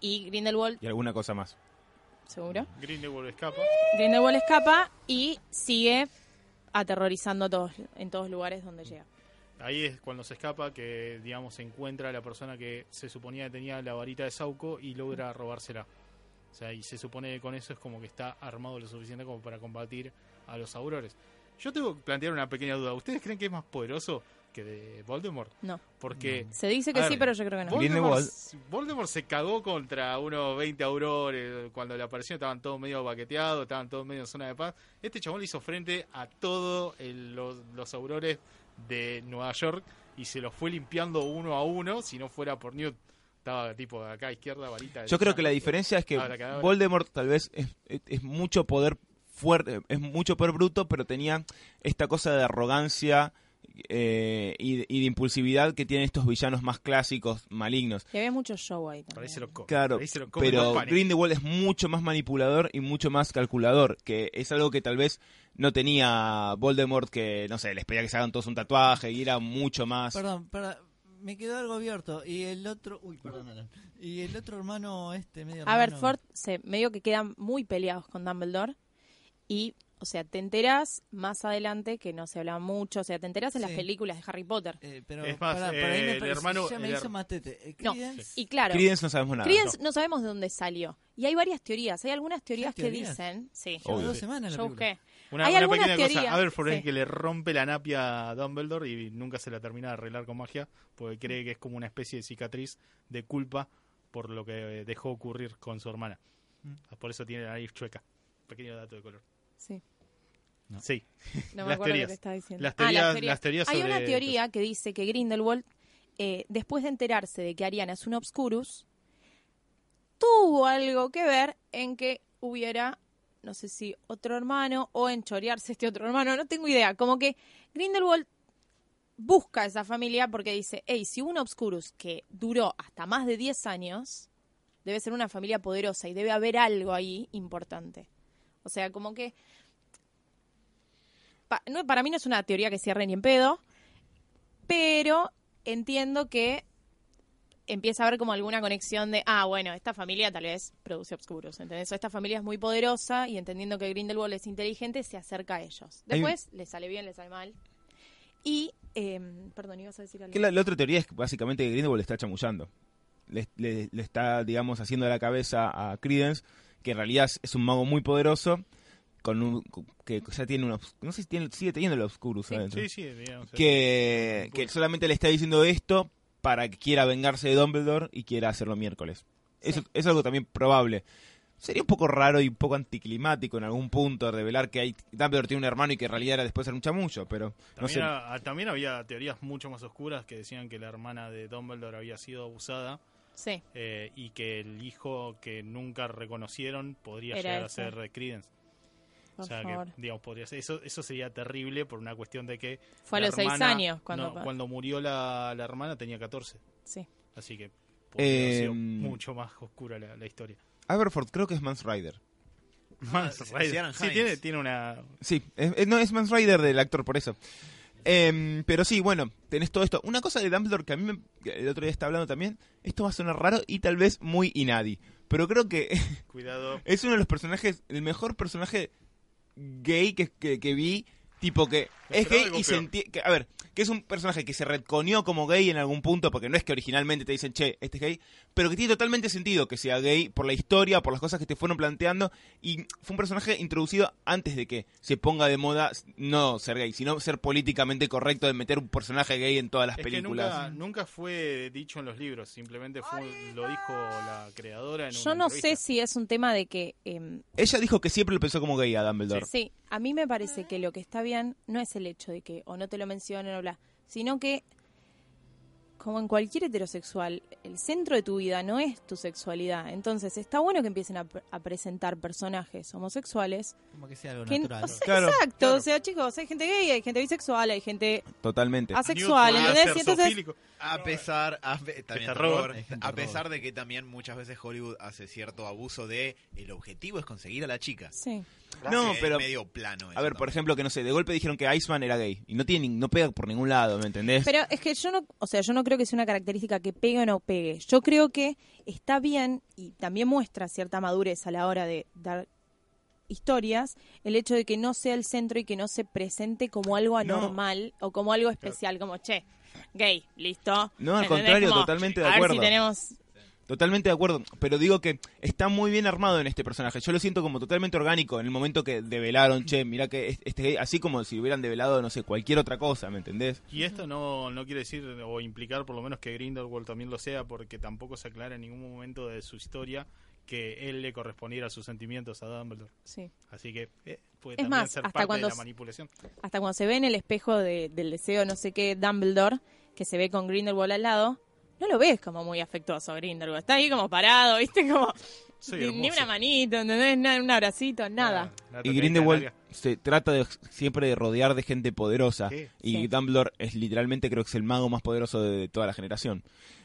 E: Y Grindelwald,
C: Y alguna cosa más.
E: seguro,
A: Grindelwald escapa.
E: Grindelwald escapa y sigue aterrorizando a todos, en todos lugares donde llega.
A: Ahí es cuando se escapa que, digamos, se encuentra a la persona que se suponía que tenía la varita de Sauco y logra robársela. O sea, y se supone que con eso es como que está armado lo suficiente como para combatir a los aurores. Yo tengo que plantear una pequeña duda. ¿Ustedes creen que es más poderoso que de Voldemort?
E: No.
A: Porque
E: Se dice que sí, pero yo creo que no.
A: Voldemort se cagó contra unos 20 aurores. Cuando le apareció estaban todos medio baqueteados, estaban todos medio en zona de paz. Este chabón le hizo frente a todos los, los aurores de Nueva York y se los fue limpiando uno a uno, si no fuera por Newt. Estaba tipo de acá a izquierda, varita.
C: Yo creo que la diferencia es que
A: cadabra.
C: Voldemort tal vez es, es- es mucho poder fuerte, es mucho poder bruto, pero tenía esta cosa de arrogancia eh, y, de- y de impulsividad que tienen estos villanos más clásicos, malignos.
E: Y había mucho show ahí también.
A: lo come.
C: Claro,
A: lo come
C: pero. Grindelwald es mucho más manipulador y mucho más calculador, que es algo que tal vez no tenía Voldemort, que no sé, les pedía que se hagan todos un tatuaje y era mucho más...
D: Perdón, para, me quedó algo abierto. Y el otro. Uy, perdón, Alan. Y el otro hermano, este medio. hermano-
E: Aberford se medio que quedan muy peleados con Dumbledore y o sea, te enterás más adelante que no se habla mucho, o sea, te enterás en las
D: Sí.
E: pelícuas de Harry Potter.
D: Eh, pero
A: Es más, eh,
D: para ahí me
A: el
D: parece-
A: hermano-
D: Ya me
A: el
D: hizo matete. Eh,
E: No, Y claro,
C: Credence no sabemos nada.
E: Credence no sabemos de dónde salió. Y hay varias teorías, hay algunas teorías que
D: teorías?
E: dicen, sí,
C: Obvio.
D: dos semanas la
E: yo
D: película.
A: Una,
E: Hay
A: una
E: algunas
A: pequeña cosa.
E: teorías,
A: Aberford
E: sí.
A: es que le rompe la napia a Dumbledore y nunca se la termina de arreglar con magia porque cree que es como una especie de cicatriz de culpa por lo que dejó ocurrir con su hermana.
D: Mm.
A: Por eso tiene la nariz chueca. Pequeño dato de color.
E: Sí,
D: No.
A: Sí.
E: no me
A: Las
E: acuerdo
A: teorías.
E: lo que estaba diciendo.
A: Las
E: Ah,
A: teorías, las teorías
E: Hay
A: sobre
E: una teoría que dice que Grindelwald, eh, después de enterarse de que Ariana es un Obscurus, tuvo algo que ver en que hubiera, no sé si otro hermano o en chorearse este otro hermano, no tengo idea. Como que Grindelwald busca a esa familia porque dice, hey, si un Obscurus que duró hasta más de 10 años, debe ser una familia poderosa y debe haber algo ahí importante. O sea, como que no, para mí no es una teoría que cierre ni en pedo, pero entiendo que empieza a haber como alguna conexión de, ah, bueno, esta familia tal vez produce obscuros, ¿entendés? O esta familia es muy poderosa y entendiendo que Grindelwald es inteligente, se acerca a ellos.
C: Hay un-
E: Después, le sale bien, le sale mal. Y, eh, perdón, ibas a decir algo.
C: Que la, la otra teoría es que básicamente que Grindelwald le está chamullando. Le, le- le está, digamos, haciendo la cabeza a Credence, que en realidad es- un mago muy poderoso, con un, que ya tiene unos... No sé si tiene, sigue teniendo el Obscurus
E: Sí.
C: adentro.
A: Sí, sí, digamos.
C: que, que solamente le está diciendo esto para que quiera vengarse de Dumbledore y quiera hacerlo miércoles. Eso
E: Sí.
C: es algo también probable. Sería un poco raro y un poco anticlimático en algún punto revelar que hay Dumbledore tiene un hermano y que en realidad era después era un chamullo, pero no
A: También,
C: sé.
A: también había teorías mucho más oscuras que decían que la hermana de Dumbledore había sido abusada
E: Sí,
A: eh, y que el hijo que nunca reconocieron podría
E: Era
A: llegar a ser Credence.
E: Por
A: o sea
E: favor.
A: que, digamos, podría ser. Eso, eso sería terrible por una cuestión de que.
E: Fue a los seis
A: hermana-
E: años cuando...
A: no, cuando murió la, la hermana tenía 14.
E: Sí.
A: Así que podría sido
C: Em,
A: mucho más oscura la, la historia.
C: Aberforth creo que es Mans Rider.
A: Mans
B: sí,
A: Rider. Sí, tiene, tiene una.
C: Sí, es, es- no es Mans Rider del actor por eso. Em, pero sí, bueno, tenés todo esto. Una cosa de Dumbledore que a mí me- el otro día estaba hablando también, esto va a sonar raro y tal vez muy inadi, pero creo que
A: Cuidado.
C: es uno de los personajes, el mejor personaje gay que, que, que vi, tipo que es gay y se entiende, a ver, que es un personaje que se retconió como gay en algún punto, porque no es que originalmente te dicen, che, este es gay, pero que tiene totalmente sentido que sea gay por la historia, por las cosas que te fueron planteando, y fue un personaje introducido antes de que se ponga de moda no ser gay, sino ser políticamente correcto de meter un personaje gay en todas las
A: Es que
C: películas.
A: nunca, nunca fue dicho en los libros, simplemente fue, lo dijo la creadora en
E: Yo
A: una
E: no sé si es un tema de que... em,
C: Ella dijo que siempre lo pensó como gay a Dumbledore.
E: Sí, a mí me parece que lo que está bien no es el hecho de que o no te lo mencionen o bla, sino que como en cualquier heterosexual, el centro de tu vida no es tu sexualidad. Entonces está bueno que empiecen a, pr- a presentar personajes homosexuales.
D: Como que sea algo
E: que-
D: natural.
E: o sea,
C: Claro,
E: exacto,
A: claro.
E: o sea, chicos, hay gente gay, hay gente bisexual, hay gente
C: Totalmente.
E: asexual, ¿entendés? entonces.
B: A pesar, a, también
A: terror.
B: terror, a pesar de que también muchas veces Hollywood hace cierto abuso de el objetivo es conseguir a la chica.
E: sí.
C: No,
B: es
C: pero-
B: medio plano.
C: A ver, por ejemplo, que no sé, de golpe dijeron que Iceman era gay. Y no tiene ni- no pega por ningún lado, ¿me entendés?
E: Pero es que yo no, o sea, yo no creo que sea una característica que pegue o no pegue. Yo creo que está bien y también muestra cierta madurez a la hora de dar historias el hecho de que no sea el centro y que no se presente como algo anormal o como algo especial, como che, gay, listo.
C: No, al contrario,
E: Como,
C: totalmente de
E: a ver
C: acuerdo.
E: si tenemos
C: Totalmente de acuerdo. Pero digo que está muy bien armado en este personaje. Yo lo siento como totalmente orgánico en el momento que develaron, che, mira que es- este así como si hubieran develado, no sé, cualquier otra cosa, ¿me entendés?
A: Y esto no, no quiere decir o implicar por lo menos que Grindelwald también lo sea, porque tampoco se aclara en ningún momento de su historia que él le correspondiera a sus sentimientos a Dumbledore.
E: sí.
A: Así que eh, puede
E: Es
A: también
E: más,
A: ser
E: hasta
A: parte
E: cuando
A: de la manipulación.
E: hasta cuando se ve en el espejo de- del deseo no sé qué Dumbledore, que se ve con Grindelwald al lado, no lo ves como muy afectuoso Grindelwald. Está ahí como parado, ¿viste? Como
A: Soy
E: ni, una manito, ¿entendés? Na- un abracito, nada.
C: Y Grindelwald se trata de, siempre de rodear de gente poderosa.
A: Sí.
C: Y
E: Sí.
C: Dumbledore es literalmente, creo que es el mago más poderoso de, de toda la generación.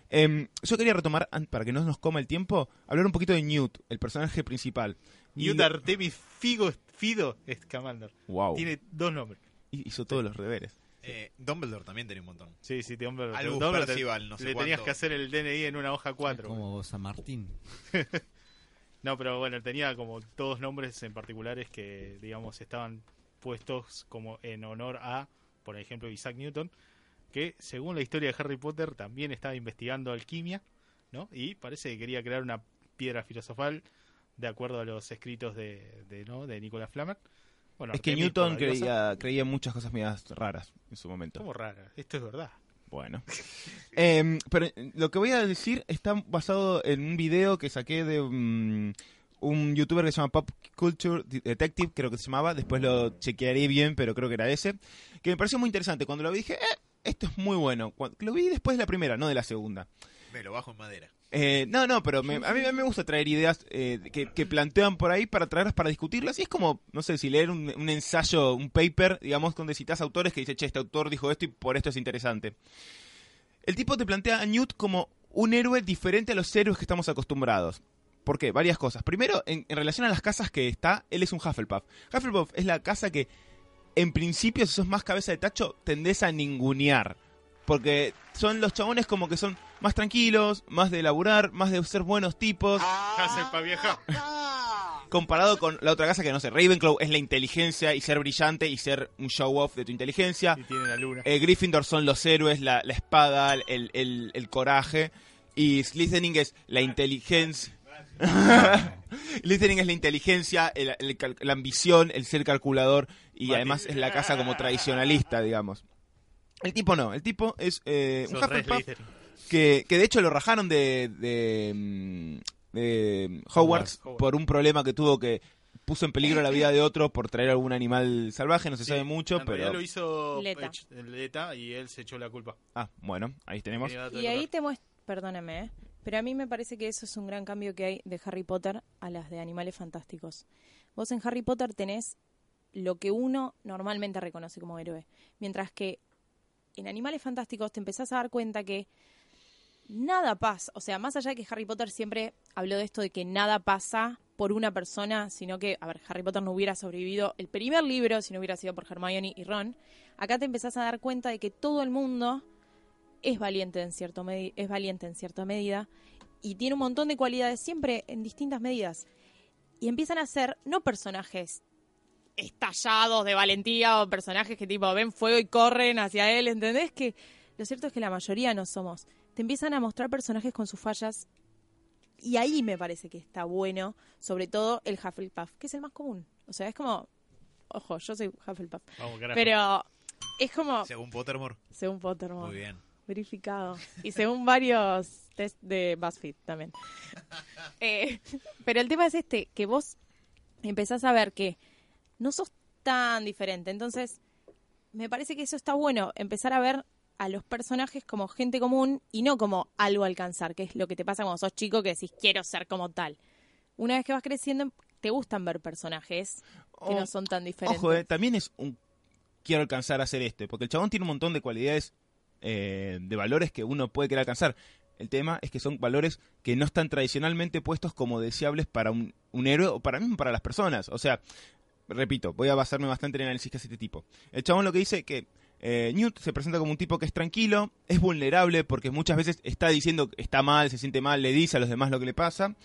C: Em, yo quería retomar, para que no nos coma el tiempo, hablar un poquito de Newt, el personaje principal. Y
A: Newt
C: lo-
A: Artemis Figo, Fido Scamander.
C: Wow.
A: Tiene dos nombres.
C: Y- Hizo todos los deberes.
B: Eh, Dumbledore también tenía un montón.
A: Sí, sí, Dumbledore.
B: Albus
A: Dumbledore
B: Percival, no sé
A: Le
B: cuánto.
A: tenías que hacer el DNI en una hoja 4.
D: Como San Martín.
A: No, pero bueno, tenía como todos nombres en particulares que, digamos, estaban puestos como en honor a, por ejemplo, Isaac Newton, que según la historia de Harry Potter también estaba investigando alquimia, ¿no? Y parece que quería crear una piedra filosofal de acuerdo a los escritos de, de, ¿no? de Nicolas Flamel. Bueno,
C: Es que
A: Artemis
C: Newton creía, creía en muchas cosas medias raras en su momento.
A: ¿Cómo rara? Esto es verdad.
C: Bueno. Em, pero eh, lo que voy a decir está basado en un video que saqué de mm, un youtuber que se llama Pop Culture Detective, creo que se llamaba. Después lo chequearé bien, pero creo que era ese. Que me pareció muy interesante. Cuando lo vi dije, eh, esto es muy bueno. Cuando, lo vi después de la primera, no de la segunda.
B: Me lo bajo en madera.
C: Eh, no, no, pero a, mí, me gusta traer ideas eh, que, plantean por ahí para traerlas para discutirlas. Y es como, no sé, si leer un, un ensayo, un paper, digamos, donde citas autores que dice, che, este autor dijo esto y por esto es interesante. El tipo te plantea a Newt como un héroe diferente a los héroes que estamos acostumbrados. ¿Por qué? Varias cosas. Primero, en, en relación a las casas que está, él es un Hufflepuff. Hufflepuff es la casa que, en principio, si sos más cabeza de tacho, tendés a ningunear. Porque son los chabones como que son más tranquilos, más de laburar, más de ser buenos tipos,
A: Hace pa' vieja.
C: comparado con la otra casa que no sé, Ravenclaw es la inteligencia y ser brillante y ser un show off de tu inteligencia.
A: Y tiene la luna.
C: Eh, Gryffindor son los héroes, la, la espada, el, el- el coraje. Y Slytherin es la inteligencia. Slytherin es la inteligencia, el- el cal- la ambición, el ser calculador. Y además es la casa como tradicionalista, digamos. El tipo no, el tipo es eh, un Que, que de hecho lo rajaron de, de, mm, de Hogwarts
A: Hogwarts.
C: por un problema que tuvo que puso en peligro la vida de otro por traer algún animal salvaje, no se
A: Sí,
C: sabe mucho,
A: en
C: pero...
A: lo hizo
E: Leta.
A: Y él se echó la culpa.
C: Ah, bueno, ahí tenemos.
E: Y ahí te muestro, perdóname, ¿eh? pero a mí me parece que eso es un gran cambio que hay de Harry Potter a las de Animales Fantásticos. Vos en Harry Potter tenés lo que uno normalmente reconoce como héroe, mientras que en Animales Fantásticos te empezás a dar cuenta que nada pasa, o sea, más allá de que Harry Potter siempre habló de esto de que nada pasa por una persona, sino que, a ver, Harry Potter no hubiera sobrevivido el primer libro si no hubiera sido por Hermione y Ron, acá te empezás a dar cuenta de que todo el mundo es valiente en cierto es valiente en cierta medida y tiene un montón de cualidades siempre en distintas medidas y empiezan a ser no personajes estallados de valentía o personajes que tipo ven fuego y corren hacia él, ¿entendés? Que lo cierto es que la mayoría no somos. Te empiezan a mostrar personajes con sus fallas y ahí me parece que está bueno, sobre todo el Hufflepuff, que es el más común. O sea, es como, ojo, yo soy Hufflepuff,
A: Vamos,
E: pero es como,
B: Según Pottermore.
E: según Pottermore
B: Muy bien.
E: verificado. Y según varios test de BuzzFeed también. Eh, pero el tema es este, que vos empezás a ver que no sos tan diferente. Entonces, me parece que eso está bueno, empezar a ver a los personajes como gente común y no como algo a alcanzar, que es lo que te pasa cuando sos chico que decís quiero ser como tal. Una vez que vas creciendo, te gustan ver personajes que
C: Oh,
E: no son tan diferentes.
C: Ojo, eh, también es un quiero alcanzar a hacer esto, porque el chabón tiene un montón de cualidades, eh, de valores que uno puede querer alcanzar. El tema es que son valores que no están tradicionalmente puestos como deseables para un, un héroe o para mismo para las personas. O sea, repito, voy a basarme bastante en el análisis que hace este tipo. El chabón lo que dice que eh, Newt se presenta como un tipo que es tranquilo, es vulnerable porque muchas veces está diciendo que está mal, se siente mal, le dice a los demás lo que le pasa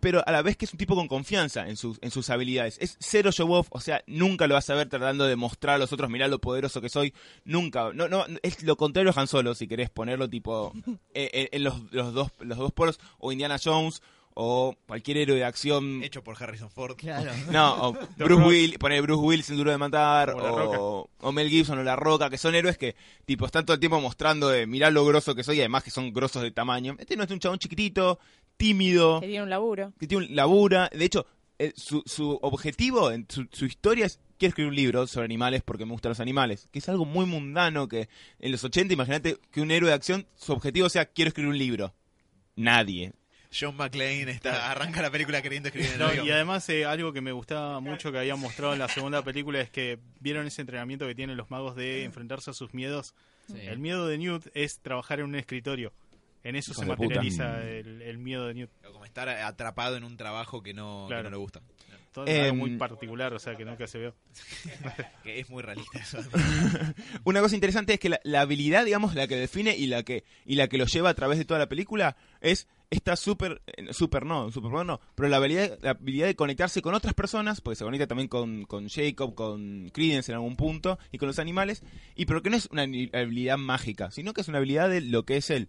C: pero a la vez que es un tipo con confianza en sus, en sus habilidades. Es cero show off, o sea, nunca lo vas a ver tratando de mostrar a los otros, mirá lo poderoso que soy, nunca. No, no, es lo contrario a Han Solo, si querés ponerlo tipo eh, eh, en los, los, dos, los dos polos, o Indiana Jones, o cualquier héroe de acción.
B: Hecho por Harrison Ford.
D: Claro.
C: No, o Bruce Willis, poner Bruce Willis en Duro de Matar,
A: O
C: Mel Gibson o La Roca, que son héroes que, tipo, están todo el tiempo mostrando de mirá lo grosso que soy, y además que son grosos de tamaño. Este no es un chabón chiquitito, tímido,
E: Que tiene un laburo.
C: que tiene un labura. De hecho, eh, su, su objetivo, en su, su historia es quiero escribir un libro sobre animales porque me gustan los animales. Que es algo muy mundano que en los 80, imagínate que un héroe de acción, su objetivo sea quiero escribir un libro. Nadie.
B: John McClane está, arranca la película queriendo escribir en
A: No, y además eh, algo que me gustaba mucho que habían mostrado en la segunda película es que vieron ese entrenamiento que tienen los magos de enfrentarse a sus miedos.
D: Sí.
A: El miedo de Newt es trabajar en un escritorio. En eso
C: Hijo
A: se materializa el, el miedo de Newt.
B: Como estar atrapado en un trabajo que no, que
A: Claro.
B: no le gusta.
A: Todo es algo
C: Em,
A: muy particular, o sea que nunca se ve.
B: Que es muy realista eso.
C: Una cosa interesante es que la, la habilidad, digamos, la que define y la que y la que lo lleva a través de toda la película es esta super eh, super no, super no, pero la habilidad la habilidad de conectarse con otras personas, porque se conecta también con, con Jacob, con Credence en algún punto y con los animales, y pero que no es una habilidad mágica, sino que es una habilidad de lo que es él.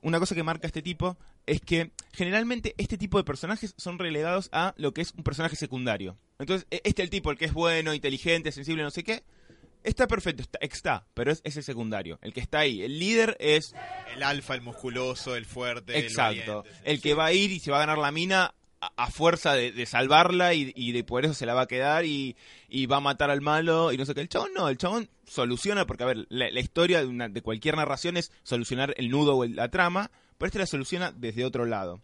C: Una cosa que marca este tipo es que generalmente este tipo de personajes son relegados a lo que es un personaje secundario. Entonces, e- este es el tipo, el que es bueno, inteligente, sensible, no sé qué, Está perfecto, está, está, pero es, es el secundario. El que está ahí. El líder es
B: El alfa, el musculoso, el fuerte. el
C: exacto.
B: valiente, sí.
C: El que va a ir y se va a ganar la mina a, a fuerza de, de salvarla y, y de por eso se la va a quedar y, y va a matar al malo y no sé qué. El chabón no, el chabón soluciona, porque a ver, la, la historia de, una, de cualquier narración es solucionar el nudo o el- la trama, pero este la soluciona desde otro lado.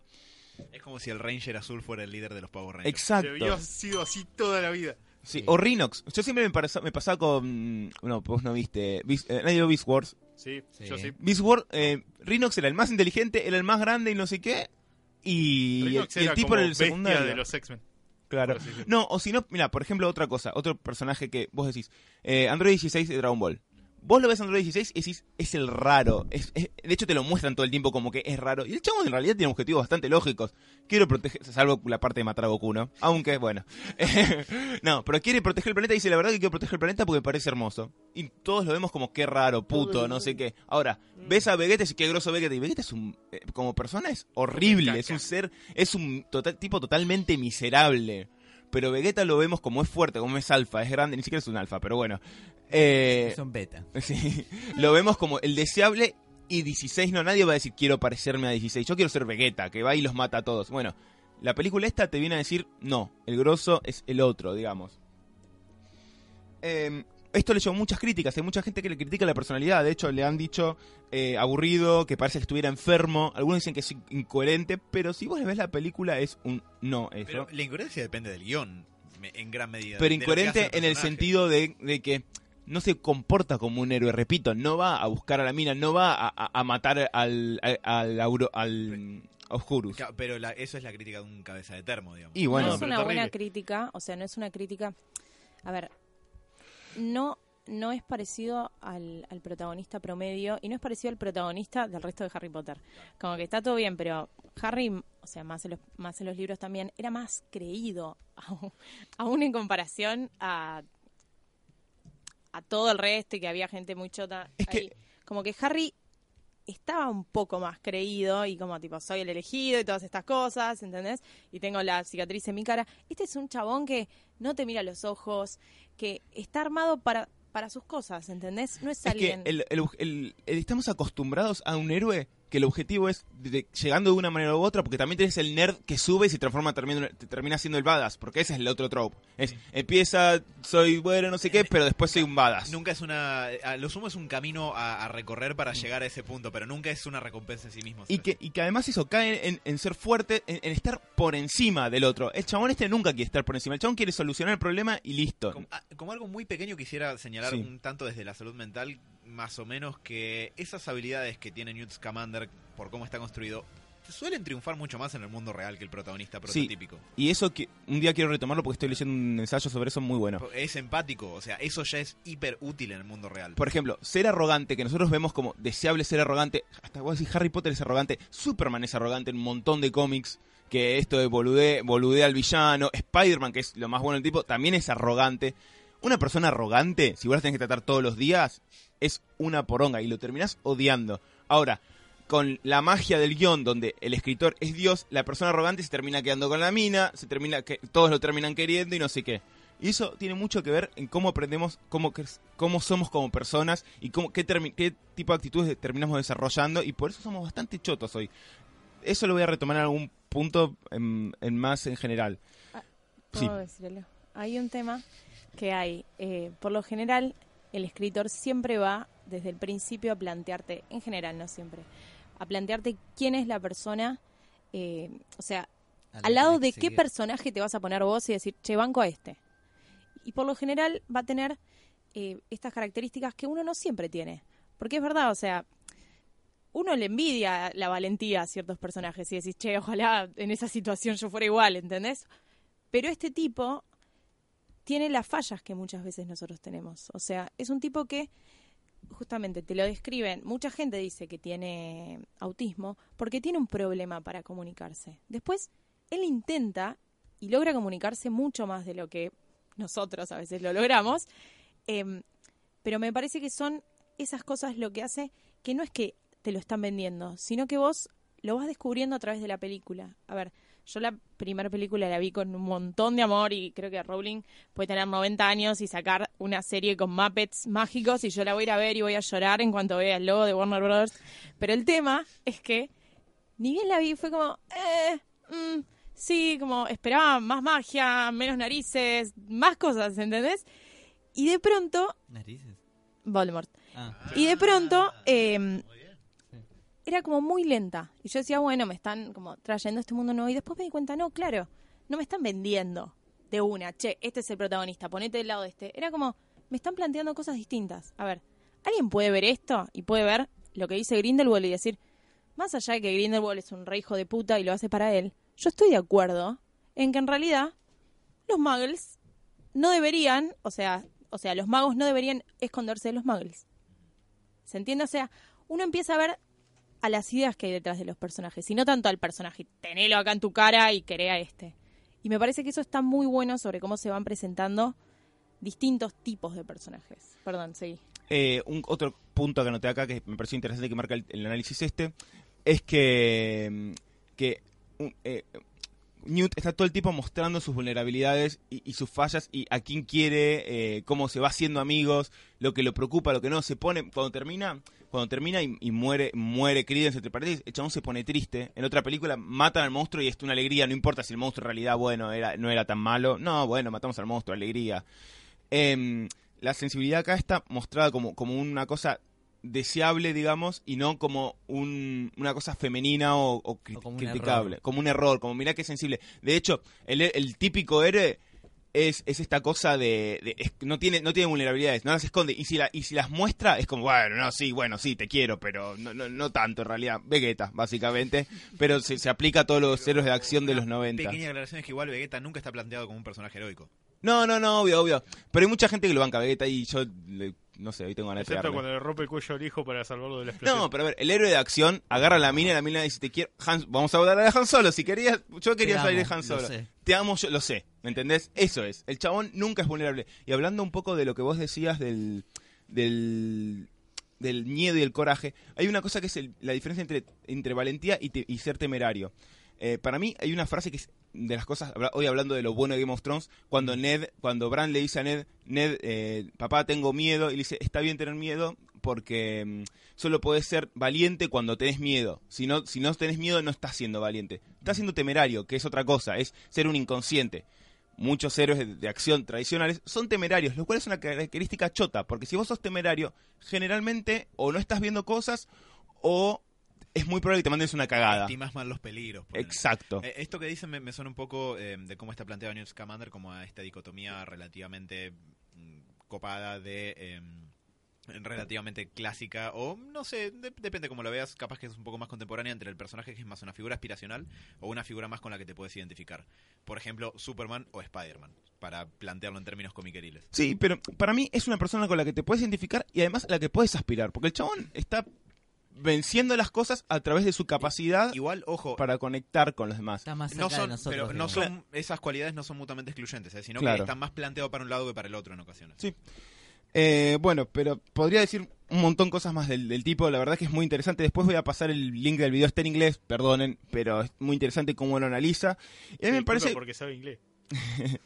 B: Es como si el Ranger azul fuera el líder de los Power Rangers.
C: Exacto.
A: Debió sido así toda la vida.
C: Sí, O Rhinox. Yo siempre me, pasa- me pasaba con... No, vos no viste. Beast- eh, nadie vio Beast Wars.
A: Sí,
D: Sí.
A: yo sí.
C: Beast Wars, eh, Rhinox era el más inteligente, era el más grande y no sé qué. Y, el-
A: Rhinox
C: y el,
A: era
C: tipo
A: como
C: era el secundario.
A: de los X-Men.
C: Claro. No, o si no, mira, por ejemplo, otra cosa, otro personaje que vos decís, eh, Android 16 de Dragon Ball. Vos lo ves Android 16 y decís, es el raro. Es, es- de hecho, te lo muestran todo el tiempo como que es raro. Y el chavo en realidad tiene objetivos bastante lógicos. Quiero proteger, salvo la parte de matar a Goku, ¿no? Aunque, bueno. no, pero quiere proteger el planeta y dice la verdad que quiero proteger el planeta porque me parece hermoso. Y todos lo vemos como qué raro, puto, no sé qué. Ahora, ves a Vegeta y qué grosso Vegeta. Y Vegeta es un, eh, como persona es horrible. Es un ser, es un total, tipo totalmente miserable. Pero Vegeta lo vemos como es fuerte, como es alfa, es grande, ni siquiera es un alfa, pero bueno. Eh,
D: Son beta.
C: Sí, lo vemos como el deseable y 16 no, nadie va a decir quiero parecerme a 16, yo quiero ser Vegeta, que va y los mata a todos. Bueno, la película esta te viene a decir, no, el grosso es el otro, digamos. Eh, esto le llevó muchas críticas, hay mucha gente que le critica la personalidad, de hecho le han dicho eh, aburrido, que parece que estuviera enfermo, algunos dicen que es incoherente, pero si vos le ves la película es un no eso.
B: Pero la incoherencia depende del guion, me- en gran medida.
C: pero incoherente en el sentido de, de que no se comporta como un héroe, repito, no va a buscar a la mina, no va a, a- a matar al, al, al, Oscurus.
B: Pero la- eso es la crítica de un cabeza de termo, digamos.
C: Y bueno,
E: no es una buena crítica, o sea, no es una crítica. A ver, no, no es parecido al, al protagonista promedio y no es parecido al protagonista del resto de Harry Potter. Como que está todo bien, pero Harry, o sea, más en los, más en los libros también, era más creído, aún, en comparación a, a todo el resto y que había gente muy chota.
C: Es que-
E: ahí. Como que Harry estaba un poco más creído y como tipo soy el elegido y todas estas cosas, ¿entendés? Y tengo la cicatriz en mi cara. Este es un chabón que no te mira a los ojos, que está armado para para sus cosas, ¿entendés? No es, alguien
C: el- el- el- estamos acostumbrados a un héroe que el objetivo es de- de- llegando de una manera u otra, porque también tienes el nerd que sube y se transforma, termina, termina siendo el badass, porque ese es el otro trope. Es, empieza, soy bueno, no sé qué, pero después soy un badass.
B: Nunca es una. A lo sumo es un camino a, a recorrer para llegar a ese punto, pero nunca es una recompensa en sí mismo.
C: Y que, y que además eso cae en, en ser fuerte, en, en estar por encima del otro. El chabón este nunca quiere estar por encima. El chabón quiere solucionar el problema y listo.
B: Como, ah, como algo muy pequeño quisiera señalar
C: Sí.
B: un tanto desde la salud mental, más o menos que esas habilidades que tiene Newt Scamander por cómo está construido suelen triunfar mucho más en el mundo real que el protagonista
C: Sí.
B: prototípico.
C: Y eso que un día quiero retomarlo porque estoy leyendo un ensayo sobre eso muy bueno.
B: Es empático, o sea, eso ya es hiper útil en el mundo real.
C: Por ejemplo, ser arrogante, que nosotros vemos como deseable ser arrogante. Hasta vos decís Harry Potter es arrogante, Superman es arrogante en un montón de cómics. Que esto de bolude, boludea al villano. Spider-Man, que es lo más bueno del tipo, también es arrogante. Una persona arrogante, si vos la tenés que tratar todos los días, es una poronga y lo terminás odiando. Ahora, con la magia del guion, donde el escritor es Dios, la persona arrogante se termina quedando con la mina, se termina que todos lo terminan queriendo y no sé qué. Y eso tiene mucho que ver en cómo aprendemos, cómo, cómo somos como personas y cómo, qué, tipo de actitudes terminamos desarrollando y por eso somos bastante chotos hoy. Eso lo voy a retomar en algún punto en, en más en general.
E: ¿Puedo
C: Sí.
E: Hay un tema que hay, eh, por lo general, el escritor siempre va desde el principio a plantearte, en general, no siempre, a plantearte quién es la persona, eh, o sea,
D: la
E: al lado de qué personaje te vas a poner vos y decir, che, banco a este. Y por lo general va a tener eh, estas características que uno no siempre tiene. Porque es verdad, o sea, uno le envidia la valentía a ciertos personajes y decís, che, ojalá en esa situación yo fuera igual, ¿entendés? Pero este tipo tiene las fallas que muchas veces nosotros tenemos. O sea, es un tipo que justamente te lo describen. Mucha gente dice que tiene autismo porque tiene un problema para comunicarse. Después, él intenta y logra comunicarse mucho más de lo que nosotros a veces lo logramos. Em, pero me parece que son esas cosas lo que hace que no es que te lo están vendiendo, sino que vos lo vas descubriendo a través de la película. A ver, yo la primera película la vi con un montón de amor y creo que Rowling puede tener 90 años y sacar una serie con Muppets mágicos y yo la voy a ir a ver y voy a llorar en cuanto vea el logo de Warner Bros. Pero el tema es que ni bien la vi fue como, eh, mm, sí, como esperaba más magia, menos narices, más cosas, ¿entendés? Y de pronto,
D: Narices.
E: Voldemort.
D: Ah.
E: Y de pronto eh, era como muy lenta. Y yo decía, bueno, me están como trayendo este mundo nuevo. Y después me di cuenta, no, claro, no me están vendiendo de una. Che, este es el protagonista, ponete del lado de este. Era como, me están planteando cosas distintas. A ver, ¿alguien puede ver esto? Y puede ver lo que dice Grindelwald y decir, más allá de que Grindelwald es un rey hijo de puta y lo hace para él, yo estoy de acuerdo en que en realidad los muggles no deberían, o sea, o sea, los magos no deberían esconderse de los muggles. ¿Se entiende? O sea, uno empieza a ver a las ideas que hay detrás de los personajes y no tanto al personaje. Tenelo acá en tu cara y queré a este. Y me parece que eso está muy bueno sobre cómo se van presentando distintos tipos de personajes. Perdón, sí.
C: Eh, un otro punto que anoté acá que me pareció interesante que marca el, análisis este es que, mm, que eh, Newt está todo el tiempo mostrando sus vulnerabilidades y, y sus fallas y a quién quiere, eh, cómo se va haciendo amigos, lo que lo preocupa, lo que no. Se pone, cuando termina, cuando termina y, y muere, muere Credence entre paréntesis, el chabón se pone triste. En otra película matan al monstruo y es una alegría, no importa si el monstruo en realidad, bueno, era, no era tan malo. No, bueno, matamos al monstruo, alegría. Em, la sensibilidad acá está mostrada como, como una cosa deseable, digamos, y no como un- una cosa femenina o, o cri-
D: O como un
C: criticable, como un error, como mirá que sensible. De hecho, el, el típico héroe es, es esta cosa de, de- es- no tiene no tiene vulnerabilidades, no las esconde y si la, y si las muestra es como bueno, no, sí, bueno, sí, te quiero, pero no, no, no tanto en realidad, Vegeta, básicamente, pero se, se aplica a todos los héroes de acción de los 90.
B: Pequeña aclaración es que igual Vegeta nunca está planteado como un personaje heroico.
C: No, no, no, obvio, obvio, pero hay mucha gente que lo banca a Vegeta y yo le- no sé, hoy tengo ganas de
A: Excepto cuando le rompe el cuello al hijo para salvarlo de la explosión.
C: No, pero a ver, el héroe de acción agarra la mina y la mina dice, te quiero, Han- vamos a hablar de Han Solo, si querías, yo quería
D: Te
C: salir de Han
D: lo
C: Solo.
D: sé.
C: Te amo, yo lo sé, ¿me entendés? Eso es, el chabón nunca es vulnerable. Y hablando un poco de lo que vos decías del, del, del miedo y el coraje, hay una cosa que es el- la diferencia entre, entre valentía y, te- y ser temerario. Eh, para mí hay una frase que es de las cosas, hoy hablando de lo bueno de Game of Thrones, cuando Ned, cuando Bran le dice a Ned, Ned, eh, papá tengo miedo, y le dice, está bien tener miedo porque mm, solo podés ser valiente cuando tenés miedo. Si no, si no tenés miedo no estás siendo valiente. Estás siendo temerario, que es otra cosa, es ser un inconsciente. Muchos héroes de, de acción tradicionales son temerarios, lo cual es una característica chota, porque si vos sos temerario, generalmente o no estás viendo cosas o es muy probable que te mandes una cagada.
B: Estimas mal los peligros.
C: Exacto.
B: Eh, esto que dicen me, me suena un poco eh, de cómo está planteado Newt Scamander como a esta dicotomía relativamente mm, copada de eh, relativamente clásica o no sé, de- depende cómo lo veas, capaz que es un poco más contemporánea entre el personaje que es más una figura aspiracional o una figura más con la que te puedes identificar. Por ejemplo, Superman o Spider-Man, para plantearlo en términos comiqueriles.
C: Sí, pero para mí es una persona con la que te puedes identificar y además a la que puedes aspirar, porque el chabón está venciendo las cosas a través de su capacidad
B: Igual, ojo,
C: para conectar con los demás.
D: Está más cerca
B: no
D: de
B: son,
D: nosotros.
B: pero no
D: digamos.
B: son esas cualidades no son mutuamente excluyentes, eh, sino
C: Claro.
B: que están más planteados para un lado que para el otro en ocasiones.
C: Sí. Eh, bueno, pero podría decir un montón cosas más del, del tipo, la verdad que es muy interesante. Después voy a pasar el link del video, está en inglés, perdonen, pero es muy interesante cómo lo analiza. Y a mí me parece...
A: porque sabe inglés.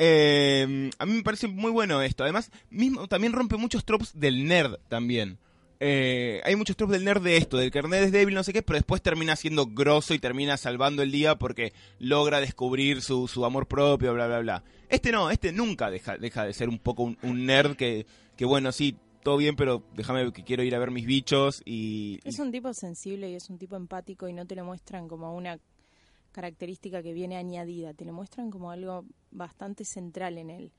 C: Eh, a mí me parece muy bueno esto. Además, mismo también rompe muchos tropes del nerd también. Eh, hay muchos tropes del nerd de esto, del que el nerd es débil, no sé qué, pero después termina siendo grosso y termina salvando el día porque logra descubrir su, amor propio, bla, bla, bla. Este no, este nunca deja, deja de ser un poco un, un nerd que, que, bueno, sí, todo bien, pero déjame que quiero ir a ver mis bichos y...
E: Es un tipo sensible y es un tipo empático y no te lo muestran como una característica que viene añadida, te lo muestran como algo bastante central en él.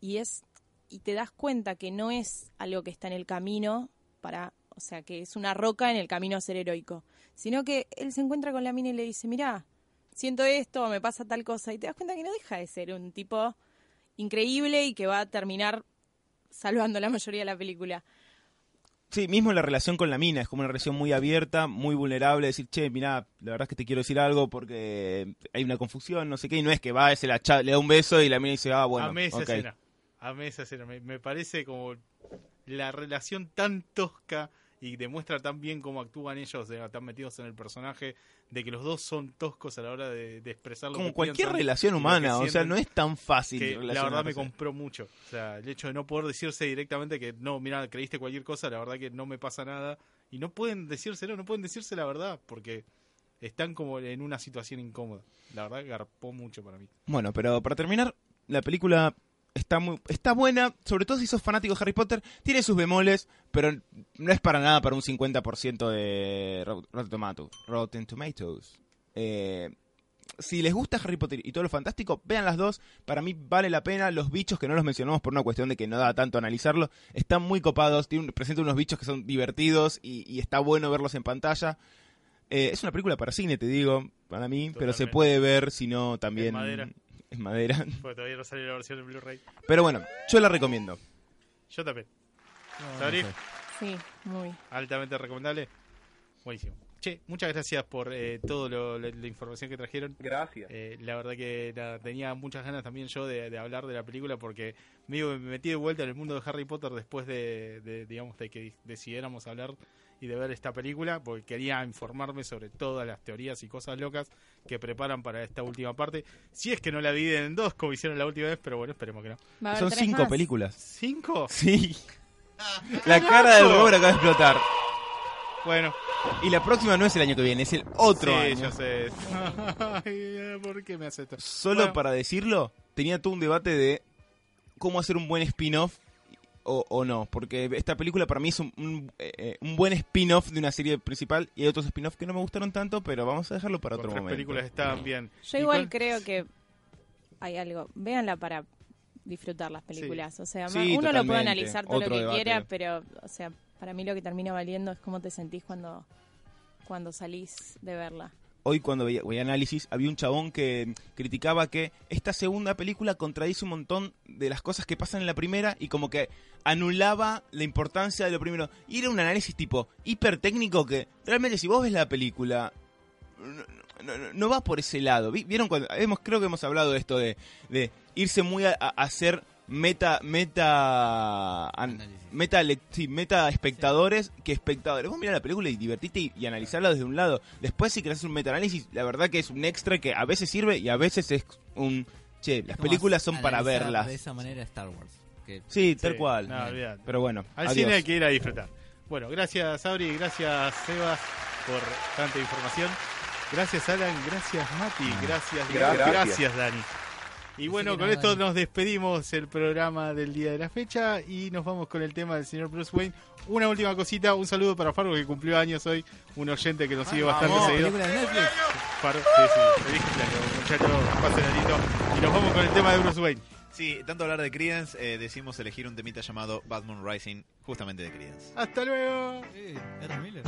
E: Y es y te das cuenta que no es algo que está en el camino para, o sea, que es una roca en el camino a ser heroico, sino que él se encuentra con la mina y le dice, "Mira, siento esto, me pasa tal cosa" y te das cuenta que no deja de ser un tipo increíble y que va a terminar salvando la mayoría de la película.
C: Sí, mismo la relación con la mina, es como una relación muy abierta, muy vulnerable, decir, che, mira, la verdad es que te quiero decir algo porque hay una confusión, no sé qué, y no es que va, se la cha- le da un beso y la mina dice, ah, bueno,
A: Amé esa
C: ok.
A: escena. Amé esa escena. Me, me parece como la relación tan tosca y demuestra tan bien cómo actúan ellos, sea, tan metidos en el personaje, de que los dos son toscos a la hora de, de expresar lo
C: Como
A: que
C: cualquier
A: piensan
C: relación humana, o sea, no es tan fácil.
A: la verdad me compró mucho. O sea, el hecho de no poder decirse directamente que no, mira, creíste cualquier cosa, la verdad que no me pasa nada. Y no pueden decírselo, no pueden decirse la verdad, porque están como en una situación incómoda. La verdad garpó mucho para mí.
C: Bueno, pero para terminar, la película está muy está buena, sobre todo si sos fanático de Harry Potter, tiene sus bemoles, pero no es para nada para un 50% de Rot- Rotten Tomatoes. Rotten Tomatoes. Eh, si les gusta Harry Potter y todo lo fantástico, vean las dos. Para mí vale la pena. Los bichos que no los mencionamos por una cuestión de que no da tanto analizarlo, están muy copados. Tiene presentan unos bichos que son divertidos y, y está bueno verlos en pantalla. Eh, es una película para cine, te digo, para mí, pero se puede ver, si no, también...
A: En madera.
C: Es madera.
A: Porque todavía no sale la versión de Blu-ray.
C: Pero bueno, yo la recomiendo.
A: Yo también.
D: No, no sé.
E: Sí, muy.
A: Altamente recomendable. Buenísimo. Che, muchas gracias por eh, todo lo- la, la información que trajeron.
F: Gracias.
A: Eh, la verdad que nada, tenía muchas ganas también yo de, de hablar de la película porque medio que me metí de vuelta en el mundo de Harry Potter después de, de, digamos, de que decidiéramos hablar y de ver esta película porque quería informarme sobre todas las teorías y cosas locas que preparan para esta última parte. Si es que no la dividen en dos como hicieron la última vez, pero bueno, esperemos que no.
E: Va a haber
C: Son
E: tres
C: cinco
E: más.
C: películas.
A: ¿Cinco?
C: Sí. La cara del Robert acaba de explotar.
A: Bueno,
C: Y la próxima no es el año que viene, es el otro
A: sí,
C: año.
A: yo sé. Ay, ¿Por qué me hace esto?
C: Solo
A: Bueno.
C: para decirlo, tenía todo un debate de cómo hacer un buen spin-off o, o no. Porque esta película para mí es un, un, eh, un buen spin-off de una serie principal y hay otros spin-off que no me gustaron tanto, pero vamos a dejarlo para
A: Por
C: otro
A: tres
C: momento.
A: películas estaban bien.
E: Yo
A: ¿Y
E: igual
A: cuál-
E: creo que hay algo. Véanla para disfrutar las películas. O sea,
C: Sí,
E: uno lo puede analizar todo lo que
C: debate.
E: quiera, pero, o sea, para mí lo que termina valiendo es cómo te sentís cuando, cuando salís de verla.
C: Hoy cuando veía, veía análisis había un chabón que criticaba que esta segunda película contradice un montón de las cosas que pasan en la primera y como que anulaba la importancia de lo primero. Y era un análisis tipo hiper técnico que realmente si vos ves la película no, va por ese lado. Vi- ¿Vieron cuando hemos creo que hemos hablado de esto de, irse muy a hacer meta meta an- meta sí, meta espectadores que espectadores. Vos mirá la película y divertite y, y analizarla desde un lado. Después si querés hacer un meta análisis, la verdad que es un extra que a veces sirve y a veces es un che, las
D: Es
C: películas son para verlas.
D: De esa manera Star Wars. Que
C: Sí, tal cual.
A: no.
C: Pero bueno,
A: Al
C: adiós.
A: cine hay que ir a disfrutar. Bueno, gracias Abri, gracias Sebas por tanta información. Gracias Alan, gracias Mati, gracias,
F: Gracias.
A: gracias Dani. Y bueno, con esto nos despedimos el programa del día de la fecha y nos vamos con el tema del señor Bruce Wayne. Una última cosita, un saludo para Fargo que cumplió años hoy, un oyente que nos sigue bastante
D: Vamos,
A: seguido.
D: película de Netflix.
A: Fargo, sí, sí, feliz muchachos, pasen alito. Y nos vamos con el tema de Bruce Wayne.
B: Sí, tanto hablar de Creedence, eh, decimos elegir un temita llamado Batman Rising, justamente de Creedence.
A: Hasta luego.
D: Sí, Miller.